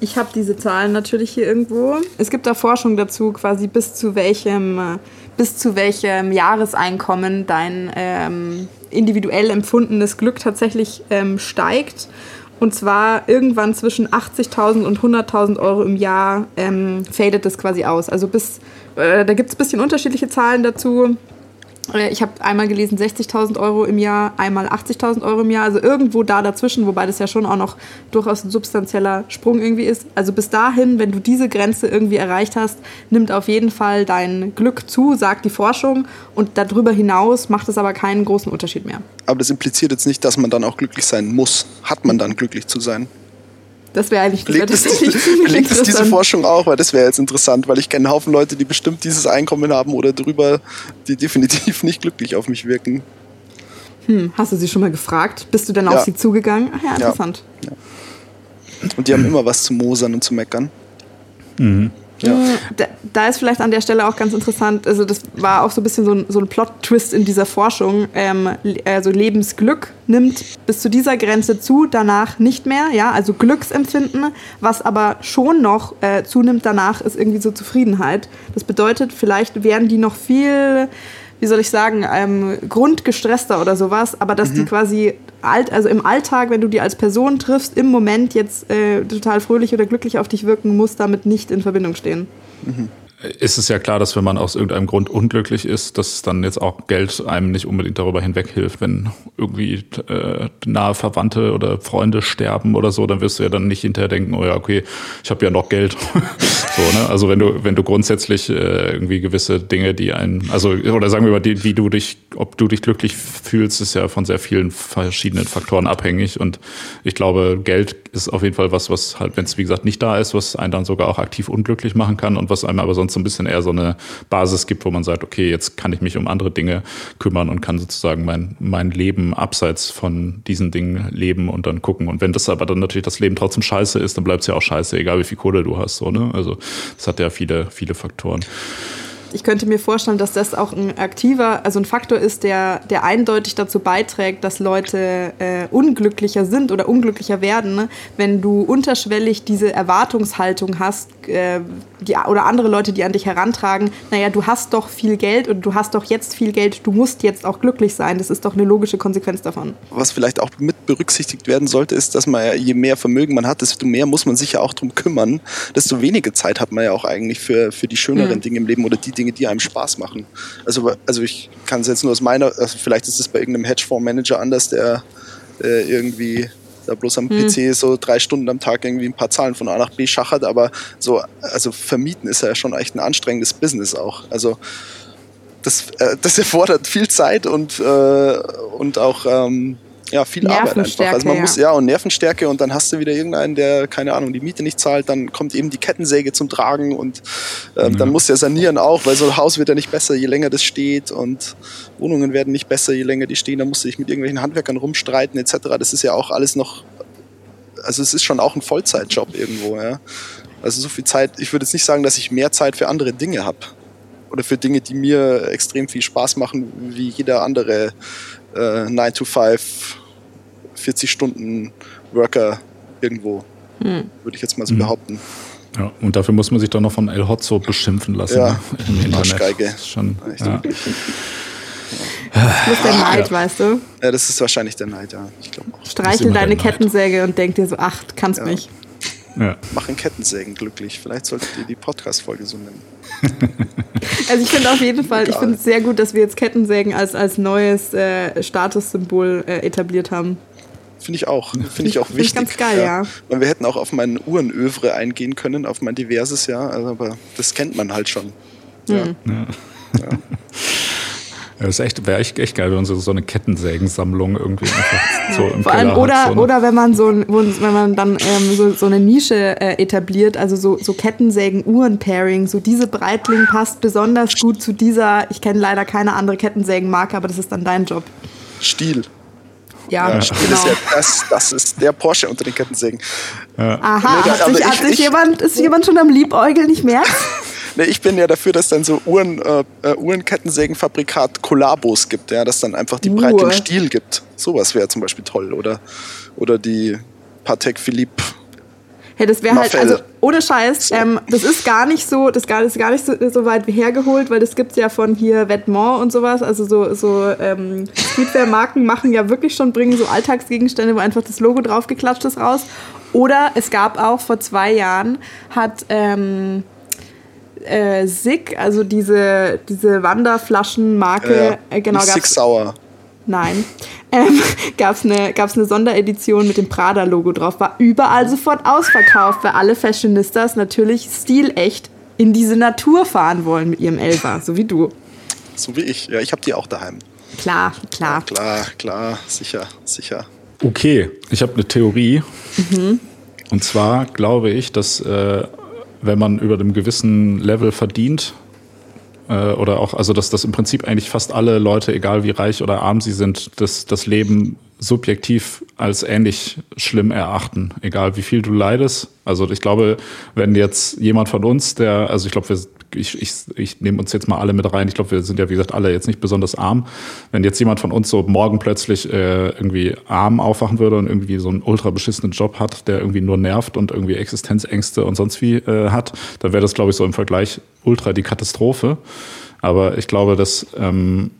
Ich habe diese Zahlen natürlich hier irgendwo. Es gibt da Forschung dazu, quasi bis zu welchem, bis zu welchem Jahreseinkommen dein ähm, individuell empfundenes Glück tatsächlich ähm, steigt. Und zwar irgendwann zwischen 80.000 und 100.000 Euro im Jahr ähm, fadet das quasi aus. Also bis, äh, da gibt es ein bisschen unterschiedliche Zahlen dazu. Äh, ich habe einmal gelesen 60.000 Euro im Jahr, einmal 80.000 Euro im Jahr, also irgendwo da dazwischen, wobei das ja schon auch noch durchaus ein substanzieller Sprung irgendwie ist. Also bis dahin, wenn du diese Grenze irgendwie erreicht hast, nimmt auf jeden Fall dein Glück zu, sagt die Forschung. Und darüber hinaus macht es aber keinen großen Unterschied mehr. Aber das impliziert jetzt nicht, dass man dann auch glücklich sein muss. Hat man dann glücklich zu sein? Das wäre eigentlich belegt das es, belegt es diese Forschung auch, weil das wäre jetzt interessant, weil ich kenne einen Haufen Leute, die bestimmt dieses Einkommen haben oder drüber, die definitiv nicht glücklich auf mich wirken. Hm, hast du sie schon mal gefragt? Bist du denn ja. auf sie zugegangen? Ach ja, interessant. Ja. Ja. Und die haben immer was zu mosern und zu meckern. Mhm. Ja. Hm, da, da, ist vielleicht an der Stelle auch ganz interessant, also das war auch so ein bisschen so ein, so ein Plot-Twist in dieser Forschung. Ähm, also Lebensglück nimmt bis zu dieser Grenze zu, danach nicht mehr, ja, also Glücksempfinden, was aber schon noch äh, zunimmt danach, ist irgendwie so Zufriedenheit. Das bedeutet, vielleicht werden die noch viel wie soll ich sagen, ähm, grundgestresster oder sowas, aber dass mhm. die quasi alt, also im Alltag, wenn du die als Person triffst, im Moment jetzt äh, total fröhlich oder glücklich auf dich wirken, muss damit nicht in Verbindung stehen. Mhm ist es ja klar, dass wenn man aus irgendeinem Grund unglücklich ist, dass dann jetzt auch Geld einem nicht unbedingt darüber hinweghilft. Wenn irgendwie äh, nahe Verwandte oder Freunde sterben oder so, dann wirst du ja dann nicht hinterher denken, oh ja, okay, ich habe ja noch Geld. so, ne? Also wenn du, wenn du grundsätzlich äh, irgendwie gewisse Dinge, die einen, also oder sagen wir mal, die, wie du dich, ob du dich glücklich fühlst, ist ja von sehr vielen verschiedenen Faktoren abhängig. Und ich glaube, Geld ist auf jeden Fall was, was halt, wenn es wie gesagt nicht da ist, was einen dann sogar auch aktiv unglücklich machen kann und was einem aber sonst so ein bisschen eher so eine Basis gibt, wo man sagt, okay, jetzt kann ich mich um andere Dinge kümmern und kann sozusagen mein, mein Leben abseits von diesen Dingen leben und dann gucken. Und wenn das aber dann natürlich das Leben trotzdem scheiße ist, dann bleibt es ja auch scheiße, egal wie viel Kohle du hast. So, ne? Also das hat ja viele, viele Faktoren ich könnte mir vorstellen, dass das auch ein aktiver, also ein Faktor ist, der, der eindeutig dazu beiträgt, dass Leute äh, unglücklicher sind oder unglücklicher werden, ne? wenn du unterschwellig diese Erwartungshaltung hast, äh, die, oder andere Leute, die an dich herantragen, naja, du hast doch viel Geld und du hast doch jetzt viel Geld, du musst jetzt auch glücklich sein. Das ist doch eine logische Konsequenz davon. Was vielleicht auch mit berücksichtigt werden sollte, ist, dass man ja, je mehr Vermögen man hat, desto mehr muss man sich ja auch darum kümmern, desto weniger Zeit hat man ja auch eigentlich für, für die schöneren mhm. Dinge im Leben oder die Dinge, die einem Spaß machen. Also, also ich kann es jetzt nur aus meiner, also vielleicht ist es bei irgendeinem Hedgefondsmanager anders, der äh, irgendwie da bloß am hm. PC so drei Stunden am Tag irgendwie ein paar Zahlen von A nach B schachert, aber so, also vermieten ist ja schon echt ein anstrengendes Business auch. Also das, äh, das erfordert viel Zeit und, äh, und auch ähm, ja, viel Arbeit einfach. Also man muss, ja, und Nervenstärke und dann hast du wieder irgendeinen, der, keine Ahnung, die Miete nicht zahlt, dann kommt eben die Kettensäge zum Tragen und ähm, ja. dann muss der sanieren auch, weil so ein Haus wird ja nicht besser, je länger das steht und Wohnungen werden nicht besser, je länger die stehen, da musst du dich mit irgendwelchen Handwerkern rumstreiten etc. Das ist ja auch alles noch, also es ist schon auch ein Vollzeitjob irgendwo, ja. Also so viel Zeit, ich würde jetzt nicht sagen, dass ich mehr Zeit für andere Dinge habe oder für Dinge, die mir extrem viel Spaß machen, wie jeder andere äh, 9 to 5 40 Stunden Worker irgendwo, hm. würde ich jetzt mal so hm. behaupten. Ja, und dafür muss man sich dann noch von El Hotzo beschimpfen lassen. Ja, ne, im Internet. Arschgeige. Schon, ja. Das ist der Neid, ja. weißt du? Ja, das ist wahrscheinlich der Neid, ja. Ich. Streichel deine Kettensäge und denk dir so, ach, kannst ja. mich. Ja. Machen Kettensägen glücklich. Vielleicht solltet ihr die Podcast-Folge so nennen. Also ich finde auf jeden Fall, ich finde es sehr gut, dass wir jetzt Kettensägen als, als neues äh, Statussymbol äh, etabliert haben. Finde ich auch. Finde ich auch wichtig. Ich ganz geil, ja. ja. Weil wir hätten auch auf mein Uhrenövre eingehen können, auf mein diverses Jahr, also, aber das kennt man halt schon. Ja. Mhm. ja. ja. Das echt, wäre echt, echt geil, wenn man so, so eine Kettensägensammlung irgendwie einfach so im Vor allem, oder, hat, so oder wenn man so wenn man dann ähm, so, so eine Nische äh, etabliert, also so, so Kettensägen-Uhren-Pairing, so diese Breitling passt besonders gut zu dieser, ich kenne leider keine andere Kettensägenmarke, aber das ist dann dein Job. Stiel. Ja, ja. Stiel genau. ist ja das, das ist der Porsche unter den Kettensägen. Ja. Aha, nee, hat, sich, ich, hat sich ich, jemand, ist jemand schon am Liebäugeln, nicht mehr? Ne, ich bin ja dafür, dass dann so Uhren, äh, äh Uhrenkettensägenfabrikat Kollabos gibt, ja, dass dann einfach die uh. Breite im Stil gibt. Sowas wäre zum Beispiel toll. Oder, oder die Patek Philippe Hey, das wäre halt, also ohne Scheiß, ähm, das ist gar nicht so, das gar, ist gar nicht so, so weit hergeholt, weil das gibt es ja von hier Vetements und sowas. Also so, so ähm, Streetwear-Marken machen ja wirklich schon, bringen so Alltagsgegenstände, wo einfach das Logo draufgeklatscht ist, raus. Oder es gab auch vor zwei Jahren, hat ähm, äh, Sig, also diese, diese Wanderflaschenmarke, ja, äh, genau, Sig Sauer. Nein. Ähm, gab es eine, gab's eine Sonderedition mit dem Prada-Logo drauf. War überall sofort ausverkauft, weil alle Fashionistas natürlich stilecht in diese Natur fahren wollen mit ihrem Elfer, so wie du. So wie ich. Ja, ich habe die auch daheim. Klar, klar. Ja, klar, klar, sicher, sicher. Okay, ich habe eine Theorie. Mhm. Und zwar glaube ich, dass äh, wenn man über einem gewissen Level verdient, äh, oder auch, also dass das im Prinzip eigentlich fast alle Leute, egal wie reich oder arm sie sind, das, das Leben subjektiv als ähnlich schlimm erachten, egal wie viel du leidest. Also ich glaube, wenn jetzt jemand von uns, der, also ich glaube, wir ich, ich, ich nehme uns jetzt mal alle mit rein. Ich glaube, wir sind ja, wie gesagt, alle jetzt nicht besonders arm. Wenn jetzt jemand von uns so morgen plötzlich äh, irgendwie arm aufwachen würde und irgendwie so einen ultra beschissenen Job hat, der irgendwie nur nervt und irgendwie Existenzängste und sonst wie äh, hat, dann wäre das, glaube ich, so im Vergleich ultra die Katastrophe. Aber ich glaube, dass ähm,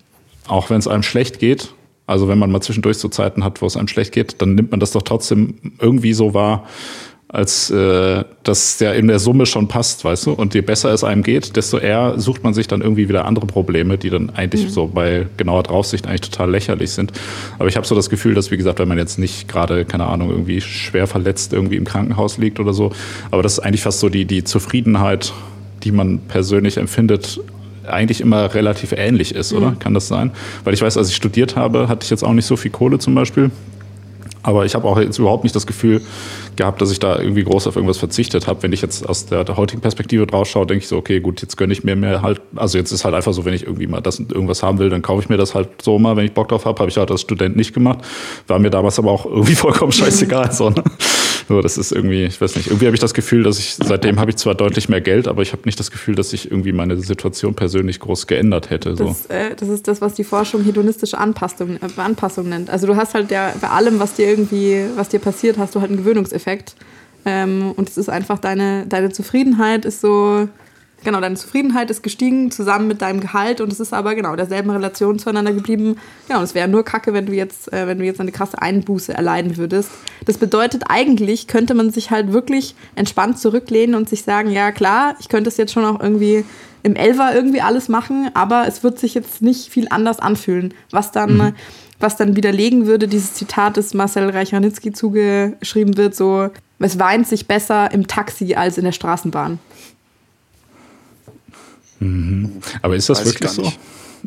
auch wenn es einem schlecht geht, also wenn man mal zwischendurch so Zeiten hat, wo es einem schlecht geht, dann nimmt man das doch trotzdem irgendwie so wahr, als äh, dass der in der Summe schon passt, weißt du? Und je besser es einem geht, desto eher sucht man sich dann irgendwie wieder andere Probleme, die dann eigentlich mhm. so bei genauer Draufsicht eigentlich total lächerlich sind. Aber ich habe so das Gefühl, dass, wie gesagt, wenn man jetzt nicht gerade, keine Ahnung, irgendwie schwer verletzt irgendwie im Krankenhaus liegt oder so, aber das ist eigentlich fast so die, die Zufriedenheit, die man persönlich empfindet, eigentlich immer relativ ähnlich ist, oder? Mhm. Kann das sein? Weil ich weiß, als ich studiert habe, hatte ich jetzt auch nicht so viel Kohle zum Beispiel. Aber ich habe auch jetzt überhaupt nicht das Gefühl gehabt, dass ich da irgendwie groß auf irgendwas verzichtet habe. Wenn ich jetzt aus der, der heutigen Perspektive drauf schaue, denke ich so, okay, gut, jetzt gönne ich mir mehr halt. Also jetzt ist halt einfach so, wenn ich irgendwie mal das irgendwas haben will, dann kaufe ich mir das halt so mal, wenn ich Bock drauf habe. Habe ich halt als Student nicht gemacht. War mir damals aber auch irgendwie vollkommen scheißegal. So, ne? So das ist irgendwie, ich weiß nicht, irgendwie habe ich das Gefühl, dass ich, seitdem habe ich zwar deutlich mehr Geld, aber ich habe nicht das Gefühl, dass sich irgendwie meine Situation persönlich groß geändert hätte. So. Das, äh, das ist das, was die Forschung hedonistische Anpassung, äh, Anpassung nennt. Also du hast halt ja bei allem, was dir irgendwie, was dir passiert, hast du halt einen Gewöhnungseffekt. Ähm, und es ist einfach deine, deine Zufriedenheit ist so, genau, deine Zufriedenheit ist gestiegen zusammen mit deinem Gehalt und es ist aber genau derselben Relation zueinander geblieben. Ja, und es wäre nur Kacke, wenn du jetzt, äh, wenn du jetzt eine krasse Einbuße erleiden würdest. Das bedeutet eigentlich, könnte man sich halt wirklich entspannt zurücklehnen und sich sagen, ja klar, ich könnte es jetzt schon auch irgendwie im Elfer irgendwie alles machen, aber es wird sich jetzt nicht viel anders anfühlen, was dann mhm was dann widerlegen würde, dieses Zitat, das Marcel Reich-Ranitzky zugeschrieben wird, so, es weint sich besser im Taxi als in der Straßenbahn. Mhm. Aber ist das Weiß wirklich so?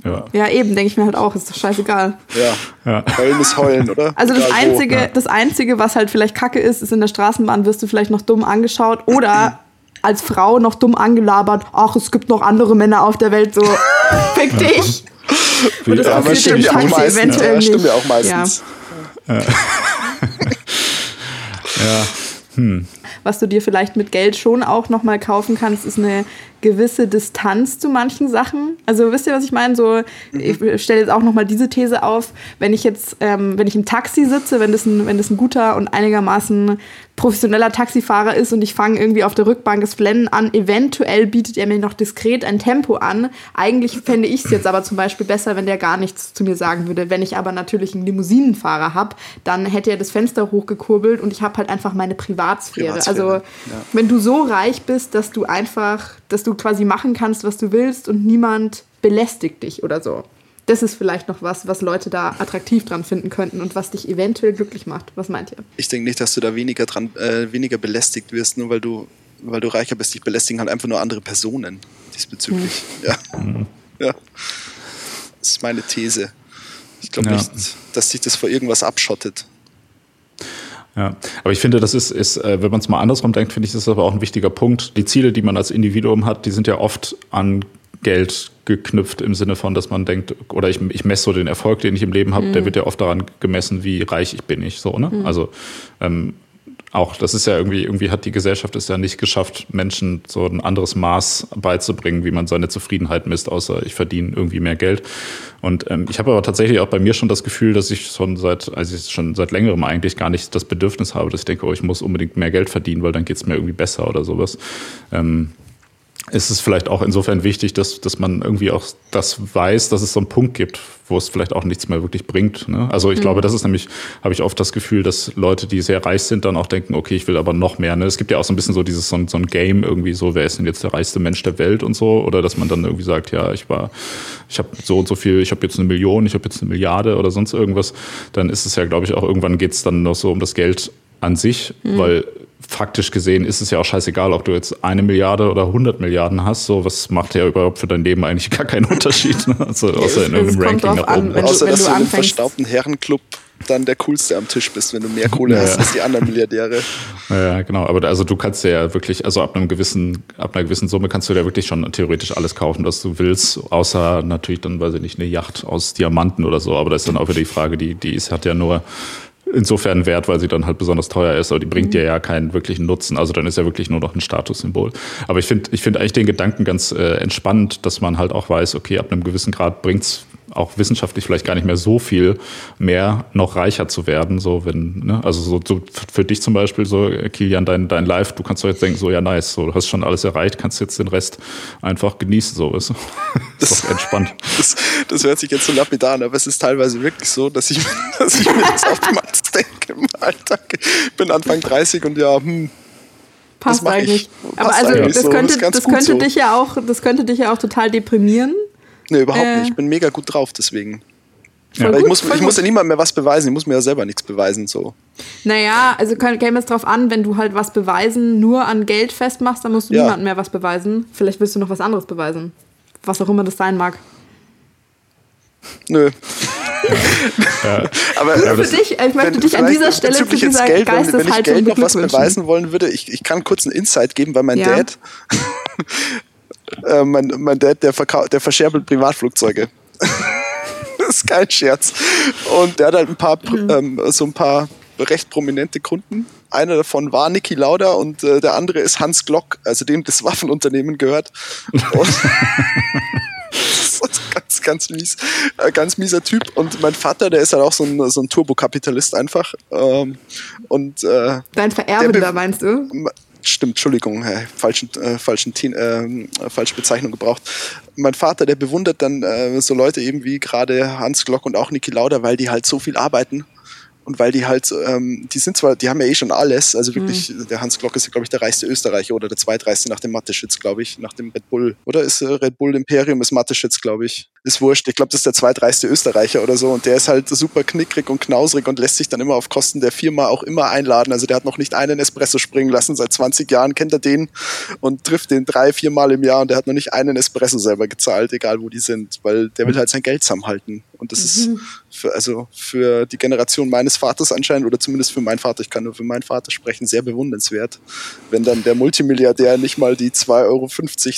Ja. ja, eben, denke ich mir halt auch, ist doch scheißegal. Ja, ja. heulen ist heulen, oder? Also das Einzige, ja. das Einzige, was halt vielleicht kacke ist, ist in der Straßenbahn wirst du vielleicht noch dumm angeschaut oder als Frau noch dumm angelabert, ach, es gibt noch andere Männer auf der Welt, so, fick dich. Und das ja, passiert im Taxi eventuell ja, nicht. Stimmt ja auch meistens. Ja. ja. Hm. Was du dir vielleicht mit Geld schon auch nochmal kaufen kannst, ist eine gewisse Distanz zu manchen Sachen. Also wisst ihr, was ich meine? So, mhm. ich stelle jetzt auch nochmal diese These auf, wenn ich jetzt, ähm, wenn ich im Taxi sitze, wenn das ein, wenn das ein guter und einigermaßen professioneller Taxifahrer ist und ich fange irgendwie auf der Rückbank das Flennen an, eventuell bietet er mir noch diskret ein Tempo an. Eigentlich fände ich es jetzt aber zum Beispiel besser, wenn der gar nichts zu mir sagen würde. Wenn ich aber natürlich einen Limousinenfahrer habe, dann hätte er das Fenster hochgekurbelt und ich habe halt einfach meine Privatsphäre. Privatsphäre. Also ja. wenn du so reich bist, dass du einfach, dass du quasi machen kannst, was du willst und niemand belästigt dich oder so. Das ist vielleicht noch was, was Leute da attraktiv dran finden könnten und was dich eventuell glücklich macht. Was meint ihr? Ich denke nicht, dass du da weniger dran, äh, weniger belästigt wirst, nur weil du, weil du reicher bist. Dich belästigen halt einfach nur andere Personen diesbezüglich. Mhm. Ja. Ja. Das ist meine These. Ich glaube ja. nicht, dass sich das vor irgendwas abschottet. Ja, aber ich finde, das ist, ist äh, wenn man es mal andersrum denkt, finde ich, das ist aber auch ein wichtiger Punkt. Die Ziele, die man als Individuum hat, die sind ja oft an Geld geknüpft im Sinne von, dass man denkt, oder ich, ich messe so den Erfolg, den ich im Leben habe, mhm. der wird ja oft daran gemessen, wie reich ich bin ich so, ne? Mhm. Also ähm, auch, das ist ja irgendwie, irgendwie hat die Gesellschaft es ja nicht geschafft, Menschen so ein anderes Maß beizubringen, wie man seine Zufriedenheit misst, außer ich verdiene irgendwie mehr Geld. Und ähm, ich habe aber tatsächlich auch bei mir schon das Gefühl, dass ich schon seit, also ich schon seit längerem eigentlich gar nicht das Bedürfnis habe, dass ich denke, oh, ich muss unbedingt mehr Geld verdienen, weil dann geht es mir irgendwie besser oder sowas. Ähm, ist es vielleicht auch insofern wichtig, dass, dass man irgendwie auch das weiß, dass es so einen Punkt gibt, wo es vielleicht auch nichts mehr wirklich bringt. Ne? Also ich mhm. glaube, das ist nämlich, habe ich oft das Gefühl, dass Leute, die sehr reich sind, dann auch denken, okay, ich will aber noch mehr. Ne? Es gibt ja auch so ein bisschen so dieses so ein, so ein Game irgendwie so, wer ist denn jetzt der reichste Mensch der Welt und so, oder dass man dann irgendwie sagt, ja, ich war, ich habe so und so viel, ich habe jetzt eine Million, ich habe jetzt eine Milliarde oder sonst irgendwas. Dann ist es ja, glaube ich, auch irgendwann geht es dann noch so um das Geld an sich, mhm. weil faktisch gesehen ist es ja auch scheißegal, ob du jetzt eine Milliarde oder 100 Milliarden hast. So, was macht ja überhaupt für dein Leben eigentlich gar keinen Unterschied? Ne? Also, außer in irgendeinem Ranking nach oben. An, wenn außer, du, wenn dass du, du im verstaubten Herrenclub dann der Coolste am Tisch bist, wenn du mehr Kohle ja. hast als die anderen Milliardäre. Ja, genau. Aber also du kannst ja wirklich, also ab einem gewissen, ab einer gewissen Summe kannst du ja wirklich schon theoretisch alles kaufen, was du willst, außer natürlich dann, weiß ich nicht, eine Yacht aus Diamanten oder so. Aber das ist dann auch wieder die Frage, die, die ist, hat ja nur insofern wert, weil sie dann halt besonders teuer ist, aber die bringt mhm. dir ja keinen wirklichen Nutzen. Also dann ist ja wirklich nur noch ein Statussymbol. Aber ich finde ich finde eigentlich den Gedanken ganz äh, entspannt, dass man halt auch weiß, okay, ab einem gewissen Grad bringt's auch wissenschaftlich vielleicht gar nicht mehr so viel mehr, noch reicher zu werden. So, wenn, ne? Also so, so für dich zum Beispiel, so, Kilian, dein, dein Live, du kannst doch jetzt denken, so ja, nice, so, du hast schon alles erreicht, kannst jetzt den Rest einfach genießen, so ist, das, ist entspannt. Das, das hört sich jetzt so lapidar an, aber es ist teilweise wirklich so, dass ich, dass ich mir das oftmals denke im Alltag. Ich bin Anfang 30 und ja, hm, Passt eigentlich. Aber also das so. könnte, das, das könnte so. dich ja auch, das könnte dich ja auch total deprimieren, Nee, überhaupt äh. nicht. Ich bin mega gut drauf, deswegen. Ja. Gut, ich, muss, ich muss ja niemandem mehr was beweisen, ich muss mir ja selber nichts beweisen. So. Naja, also käme es drauf an, wenn du halt was beweisen nur an Geld festmachst, dann musst du ja. niemandem mehr was beweisen. Vielleicht willst du noch was anderes beweisen. Was auch immer das sein mag. Nö. ja. Aber, ja, für dich, ich möchte dich an dieser Stelle zu dieser Geld, wenn, wenn ich Geld noch was beweisen wollen würde, ich, ich kann kurz einen Insight geben, weil mein ja. Dad, äh, mein, mein Dad, der, der verscherbelt Privatflugzeuge. das ist kein Scherz. Und der hat halt ein paar, mhm. ähm, so ein paar recht prominente Kunden. Einer davon war Niki Lauda und äh, der andere ist Hans Glock, also dem das Waffenunternehmen gehört. ganz, ganz mies, äh, ganz mieser Typ. Und mein Vater, der ist halt auch so ein, so ein Turbokapitalist einfach. Ähm, und äh, Dein Vererbender, meinst du? Stimmt, Entschuldigung, äh, falschen, äh, falschen äh, falsche Bezeichnung gebraucht. Mein Vater, der bewundert dann äh, so Leute eben wie gerade Hans Glock und auch Niki Lauda, weil die halt so viel arbeiten und weil die halt, ähm, die sind zwar, die haben ja eh schon alles, also wirklich, mhm. der Hans Glock ist ja, glaube ich, der reichste Österreicher oder der zweitreichste nach dem Matteschitz, glaube ich, nach dem Red Bull. Oder ist äh, Red Bull Imperium ist Matteschitz, glaube ich. Ist wurscht. Ich glaube, das ist der zweitreichste Österreicher oder so und der ist halt super knickrig und knausrig und lässt sich dann immer auf Kosten der Firma auch immer einladen. Also der hat noch nicht einen Espresso springen lassen. Seit 20 Jahren kennt er den und trifft den drei, vier Mal im Jahr und der hat noch nicht einen Espresso selber gezahlt, egal wo die sind, weil der will halt sein Geld zusammenhalten. Und das mhm. ist für, also für die Generation meines Vaters anscheinend, oder zumindest für meinen Vater, ich kann nur für meinen Vater sprechen, sehr bewundernswert, wenn dann der Multimilliardär nicht mal die 2,50 Euro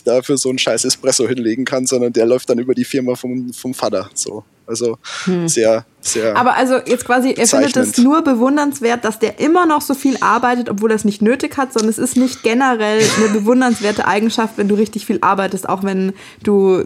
da für so einen scheiß Espresso hinlegen kann, sondern der läuft dann über die Firma vom, vom Vater. So. Also hm. sehr, sehr. Aber also jetzt quasi, er findet es nur bewundernswert, dass der immer noch so viel arbeitet, obwohl er es nicht nötig hat, sondern es ist nicht generell eine bewundernswerte Eigenschaft, wenn du richtig viel arbeitest, auch wenn du,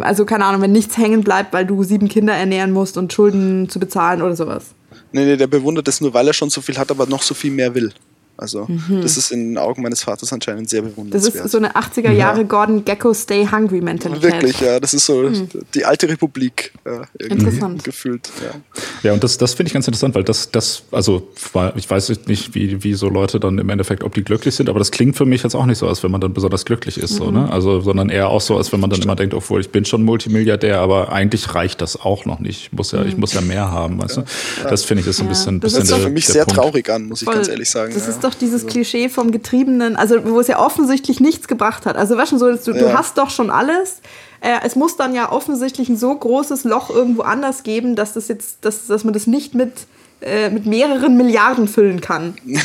also keine Ahnung, wenn nichts hängen bleibt, weil du sieben Kinder ernähren musst und Schulden zu bezahlen oder sowas. Nee, nee, der bewundert es nur, weil er schon so viel hat, aber noch so viel mehr will. Also mhm. das ist in den Augen meines Vaters anscheinend sehr bewundernswert. Das ist so eine 80er Jahre ja. Gordon Gecko Stay Hungry Mentalität. Wirklich, ja, das ist so mhm. die alte Republik ja, interessant. gefühlt. Ja, ja und das, das finde ich ganz interessant, weil das, das, also ich weiß nicht, wie, wie so Leute dann im Endeffekt, ob die glücklich sind, aber das klingt für mich jetzt auch nicht so, als wenn man dann besonders glücklich ist, mhm. so, ne? Also, sondern eher auch so, als wenn man dann immer denkt, obwohl ich bin schon Multimilliardär, aber eigentlich reicht das auch noch nicht. Ich muss ja, ich muss ja mehr haben, weißt du? Das finde ich ist so ein bisschen, das bisschen hört sich für mich sehr Punkt. traurig an, muss ich Voll. ganz ehrlich sagen. Das ist doch dieses also. Klischee vom Getriebenen, also wo es ja offensichtlich nichts gebracht hat. Also weißt du, so, du, ja. du hast doch schon alles. Äh, es muss dann ja offensichtlich ein so großes Loch irgendwo anders geben, dass das jetzt, dass, dass man das nicht mit, äh, mit mehreren Milliarden füllen kann. ja,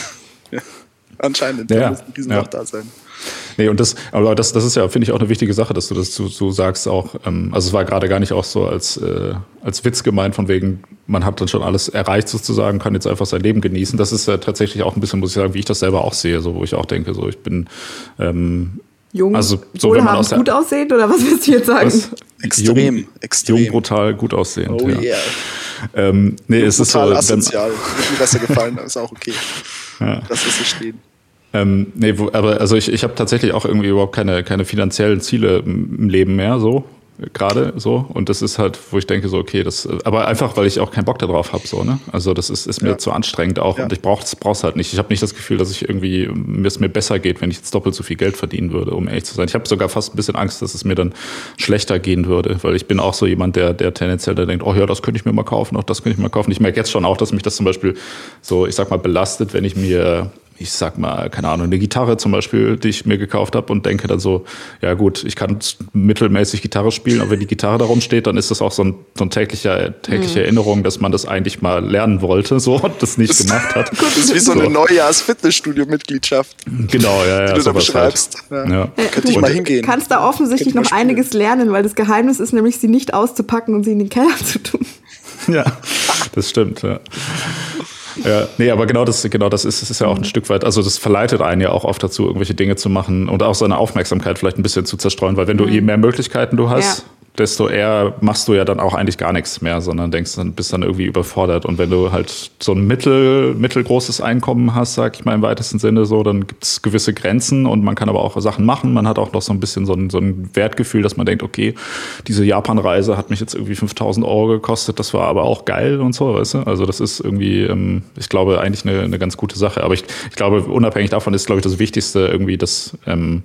anscheinend ja. muss ein Riesenloch ja. da sein. Nee, und das, aber das, das ist ja, finde ich, auch eine wichtige Sache, dass du das so, so sagst auch. Ähm, also es war gerade gar nicht auch so als, äh, als Witz gemeint, von wegen, man hat dann schon alles erreicht sozusagen, kann jetzt einfach sein Leben genießen. Das ist ja tatsächlich auch ein bisschen, muss ich sagen, wie ich das selber auch sehe, so wo ich auch denke, so ich bin ähm, Jung, also, so, wenn man aus gut aussehend oder was willst du jetzt sagen? Was? Extrem, jung, extrem. Jung, brutal, gut aussehend. Oh ja. yeah. Ähm, nee, jung, es ist so. Asozial. Wird mir besser gefallen, ist auch okay. Ja. Das ist so stehen. Ähm, nee, wo, aber also ich, ich habe tatsächlich auch irgendwie überhaupt keine, keine finanziellen Ziele im Leben mehr, so gerade so und das ist halt, wo ich denke so okay, das aber einfach, weil ich auch keinen Bock darauf habe so, ne? Also das ist, ist mir ja. zu anstrengend auch ja. und ich brauche es halt nicht. Ich habe nicht das Gefühl, dass ich irgendwie mir es mir besser geht, wenn ich jetzt doppelt so viel Geld verdienen würde, um ehrlich zu sein. Ich habe sogar fast ein bisschen Angst, dass es mir dann schlechter gehen würde, weil ich bin auch so jemand, der der tendenziell da denkt, oh ja, das könnte ich mir mal kaufen, auch das könnte ich mir kaufen. Ich merke jetzt schon auch, dass mich das zum Beispiel so, ich sag mal, belastet, wenn ich mir ich sag mal, keine Ahnung, eine Gitarre zum Beispiel, die ich mir gekauft habe und denke dann so, ja gut, ich kann mittelmäßig Gitarre spielen, aber wenn die Gitarre da rumsteht, dann ist das auch so ein, so ein täglicher, tägliche mhm. Erinnerung, dass man das eigentlich mal lernen wollte, so und das nicht das gemacht hat. das ist wie so, so. eine Neujahrs-Fitnessstudio-Mitgliedschaft. Genau, ja, ja. Die du da beschreibst. Halt. Ja. Ja. Könnte ich mal hingehen. Du kannst da offensichtlich noch einiges lernen, weil das Geheimnis ist nämlich, sie nicht auszupacken und sie in den Keller zu tun. Ja, das stimmt, ja. Ja, nee, aber genau das, genau das ist, das ist ja auch ein Stück weit, also das verleitet einen ja auch oft dazu, irgendwelche Dinge zu machen und auch seine Aufmerksamkeit vielleicht ein bisschen zu zerstreuen, weil wenn du mhm. je mehr Möglichkeiten du hast, ja desto eher machst du ja dann auch eigentlich gar nichts mehr, sondern denkst dann, bist dann irgendwie überfordert. Und wenn du halt so ein mittel, mittelgroßes Einkommen hast, sag ich mal im weitesten Sinne so, dann gibt es gewisse Grenzen und man kann aber auch Sachen machen. Man hat auch noch so ein bisschen so ein, so ein Wertgefühl, dass man denkt, okay, diese Japan-Reise hat mich jetzt irgendwie 5000 Euro gekostet, das war aber auch geil und so, weißt du? Also das ist irgendwie, ähm, ich glaube, eigentlich eine, eine ganz gute Sache. Aber ich, ich glaube, unabhängig davon ist, glaube ich, das Wichtigste irgendwie, dass ähm,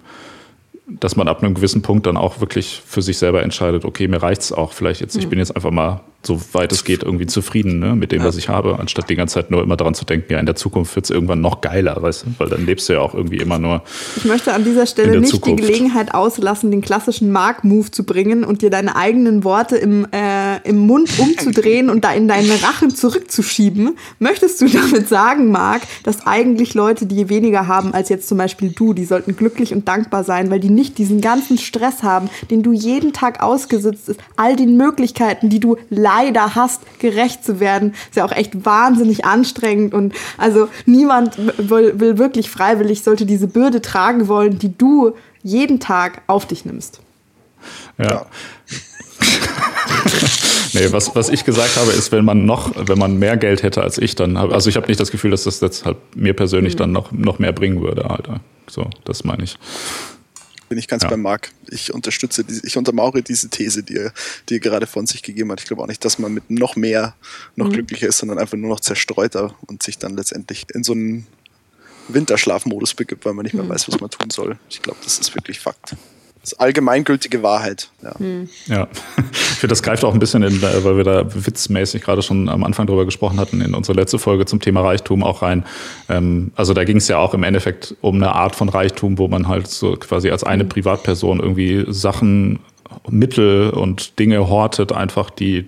dass man ab einem gewissen Punkt dann auch wirklich für sich selber entscheidet, okay, mir reicht's auch vielleicht jetzt. Ich bin jetzt einfach mal, so weit es geht, irgendwie zufrieden ne, mit dem, was ich habe, anstatt die ganze Zeit nur immer daran zu denken, ja, in der Zukunft wird's irgendwann noch geiler, weißt du? Weil dann lebst du ja auch irgendwie immer nur. Ich möchte an dieser Stelle nicht Zukunft. die Gelegenheit auslassen, den klassischen Mark-Move zu bringen und dir deine eigenen Worte im, äh, im Mund umzudrehen und da in deinen Rachen zurückzuschieben. Möchtest du damit sagen, Marc, dass eigentlich Leute, die weniger haben als jetzt zum Beispiel du, die sollten glücklich und dankbar sein, weil die nicht diesen ganzen Stress haben, den du jeden Tag ausgesetzt ist, all den Möglichkeiten, die du leider hast, gerecht zu werden, ist ja auch echt wahnsinnig anstrengend und also niemand will, will wirklich freiwillig, sollte diese Bürde tragen wollen, die du jeden Tag auf dich nimmst. Ja. nee, was, was ich gesagt habe, ist, wenn man noch, wenn man mehr Geld hätte als ich, dann habe, also ich habe nicht das Gefühl, dass das jetzt halt mir persönlich mhm. dann noch, noch mehr bringen würde, Alter. So, das meine ich bin ich ganz ja. bei Marc. Ich unterstütze, ich untermauere diese These, die er, die er gerade von sich gegeben hat. Ich glaube auch nicht, dass man mit noch mehr noch mhm. glücklicher ist, sondern einfach nur noch zerstreuter und sich dann letztendlich in so einen Winterschlafmodus begibt, weil man nicht mehr mhm. weiß, was man tun soll. Ich glaube, das ist wirklich Fakt. Das ist allgemeingültige Wahrheit. Ja, hm. ja. ich finde, das greift auch ein bisschen, in, weil wir da witzmäßig gerade schon am Anfang drüber gesprochen hatten, in unsere letzte Folge zum Thema Reichtum auch rein. Ähm, also da ging es ja auch im Endeffekt um eine Art von Reichtum, wo man halt so quasi als eine hm. Privatperson irgendwie Sachen Mittel und Dinge hortet, einfach die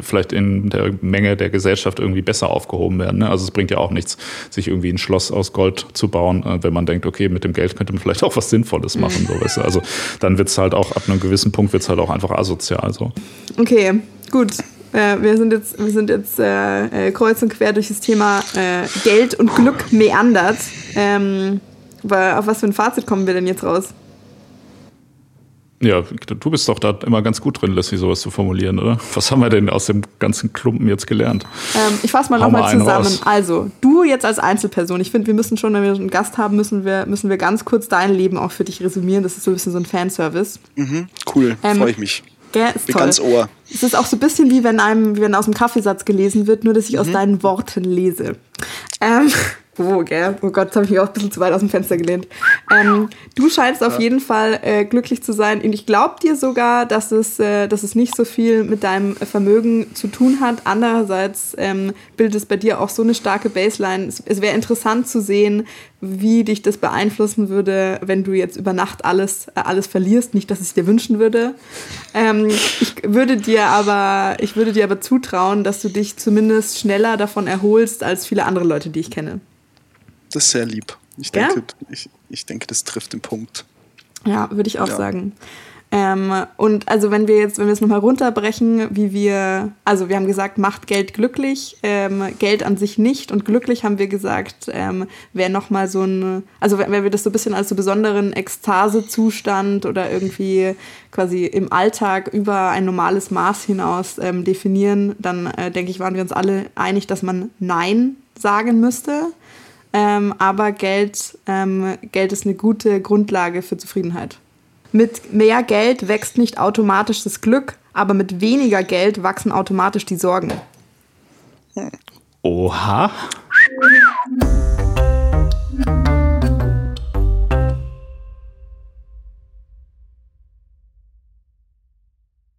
vielleicht in der Menge der Gesellschaft irgendwie besser aufgehoben werden. Ne? Also es bringt ja auch nichts, sich irgendwie ein Schloss aus Gold zu bauen, äh, wenn man denkt, okay, mit dem Geld könnte man vielleicht auch was Sinnvolles machen. So, weißt du? Also dann wird es halt auch, ab einem gewissen Punkt wird es halt auch einfach asozial. So. Okay, gut. Äh, wir sind jetzt, wir sind jetzt äh, äh kreuz und quer durch das Thema äh, Geld und Glück meandert. Ähm, auf was für ein Fazit kommen wir denn jetzt raus? Ja, du bist doch da immer ganz gut drin, Leslie, sowas zu formulieren, oder? Was haben wir denn aus dem ganzen Klumpen jetzt gelernt? Ähm, ich fasse mal nochmal zusammen. Raus. Also, du jetzt als Einzelperson, ich finde, wir müssen schon, wenn wir einen Gast haben, müssen wir, müssen wir ganz kurz dein Leben auch für dich resümieren. Das ist so ein bisschen so ein Fanservice. Mhm, cool, ähm, freue ich mich. Gell, ist Bin toll. ganz Ohr. Es ist auch so ein bisschen wie wenn einem, wie wenn aus dem Kaffeesatz gelesen wird, nur dass ich mhm. aus deinen Worten lese. Ähm, Oh, gell? Oh Gott, jetzt habe ich mich auch ein bisschen zu weit aus dem Fenster gelehnt. Ähm, du scheinst auf jeden Fall äh, glücklich zu sein. Und ich glaube dir sogar, dass es, äh, dass es nicht so viel mit deinem Vermögen zu tun hat. Andererseits ähm, bildet es bei dir auch so eine starke Baseline. Es, es wäre interessant zu sehen, wie dich das beeinflussen würde, wenn du jetzt über Nacht alles, äh, alles verlierst. Nicht, dass ich es dir wünschen würde. Ähm, ich würde dir aber, ich würde dir aber zutrauen, dass du dich zumindest schneller davon erholst als viele andere Leute, die ich kenne. Das ist sehr lieb. Ich denke, ja? ich, ich denke, das trifft den Punkt. Ja, würde ich auch ja. sagen. Ähm, und also wenn wir jetzt, wenn wir es nochmal runterbrechen, wie wir, also wir haben gesagt, macht Geld glücklich, ähm, Geld an sich nicht und glücklich haben wir gesagt, ähm, wäre nochmal so ein, also wenn, wir das so ein bisschen als so besonderen Ekstasezustand oder irgendwie quasi im Alltag über ein normales Maß hinaus ähm, definieren, dann äh, denke ich, waren wir uns alle einig, dass man Nein sagen müsste. Ähm, aber Geld, ähm, Geld ist eine gute Grundlage für Zufriedenheit. Mit mehr Geld wächst nicht automatisch das Glück, aber mit weniger Geld wachsen automatisch die Sorgen. Oha.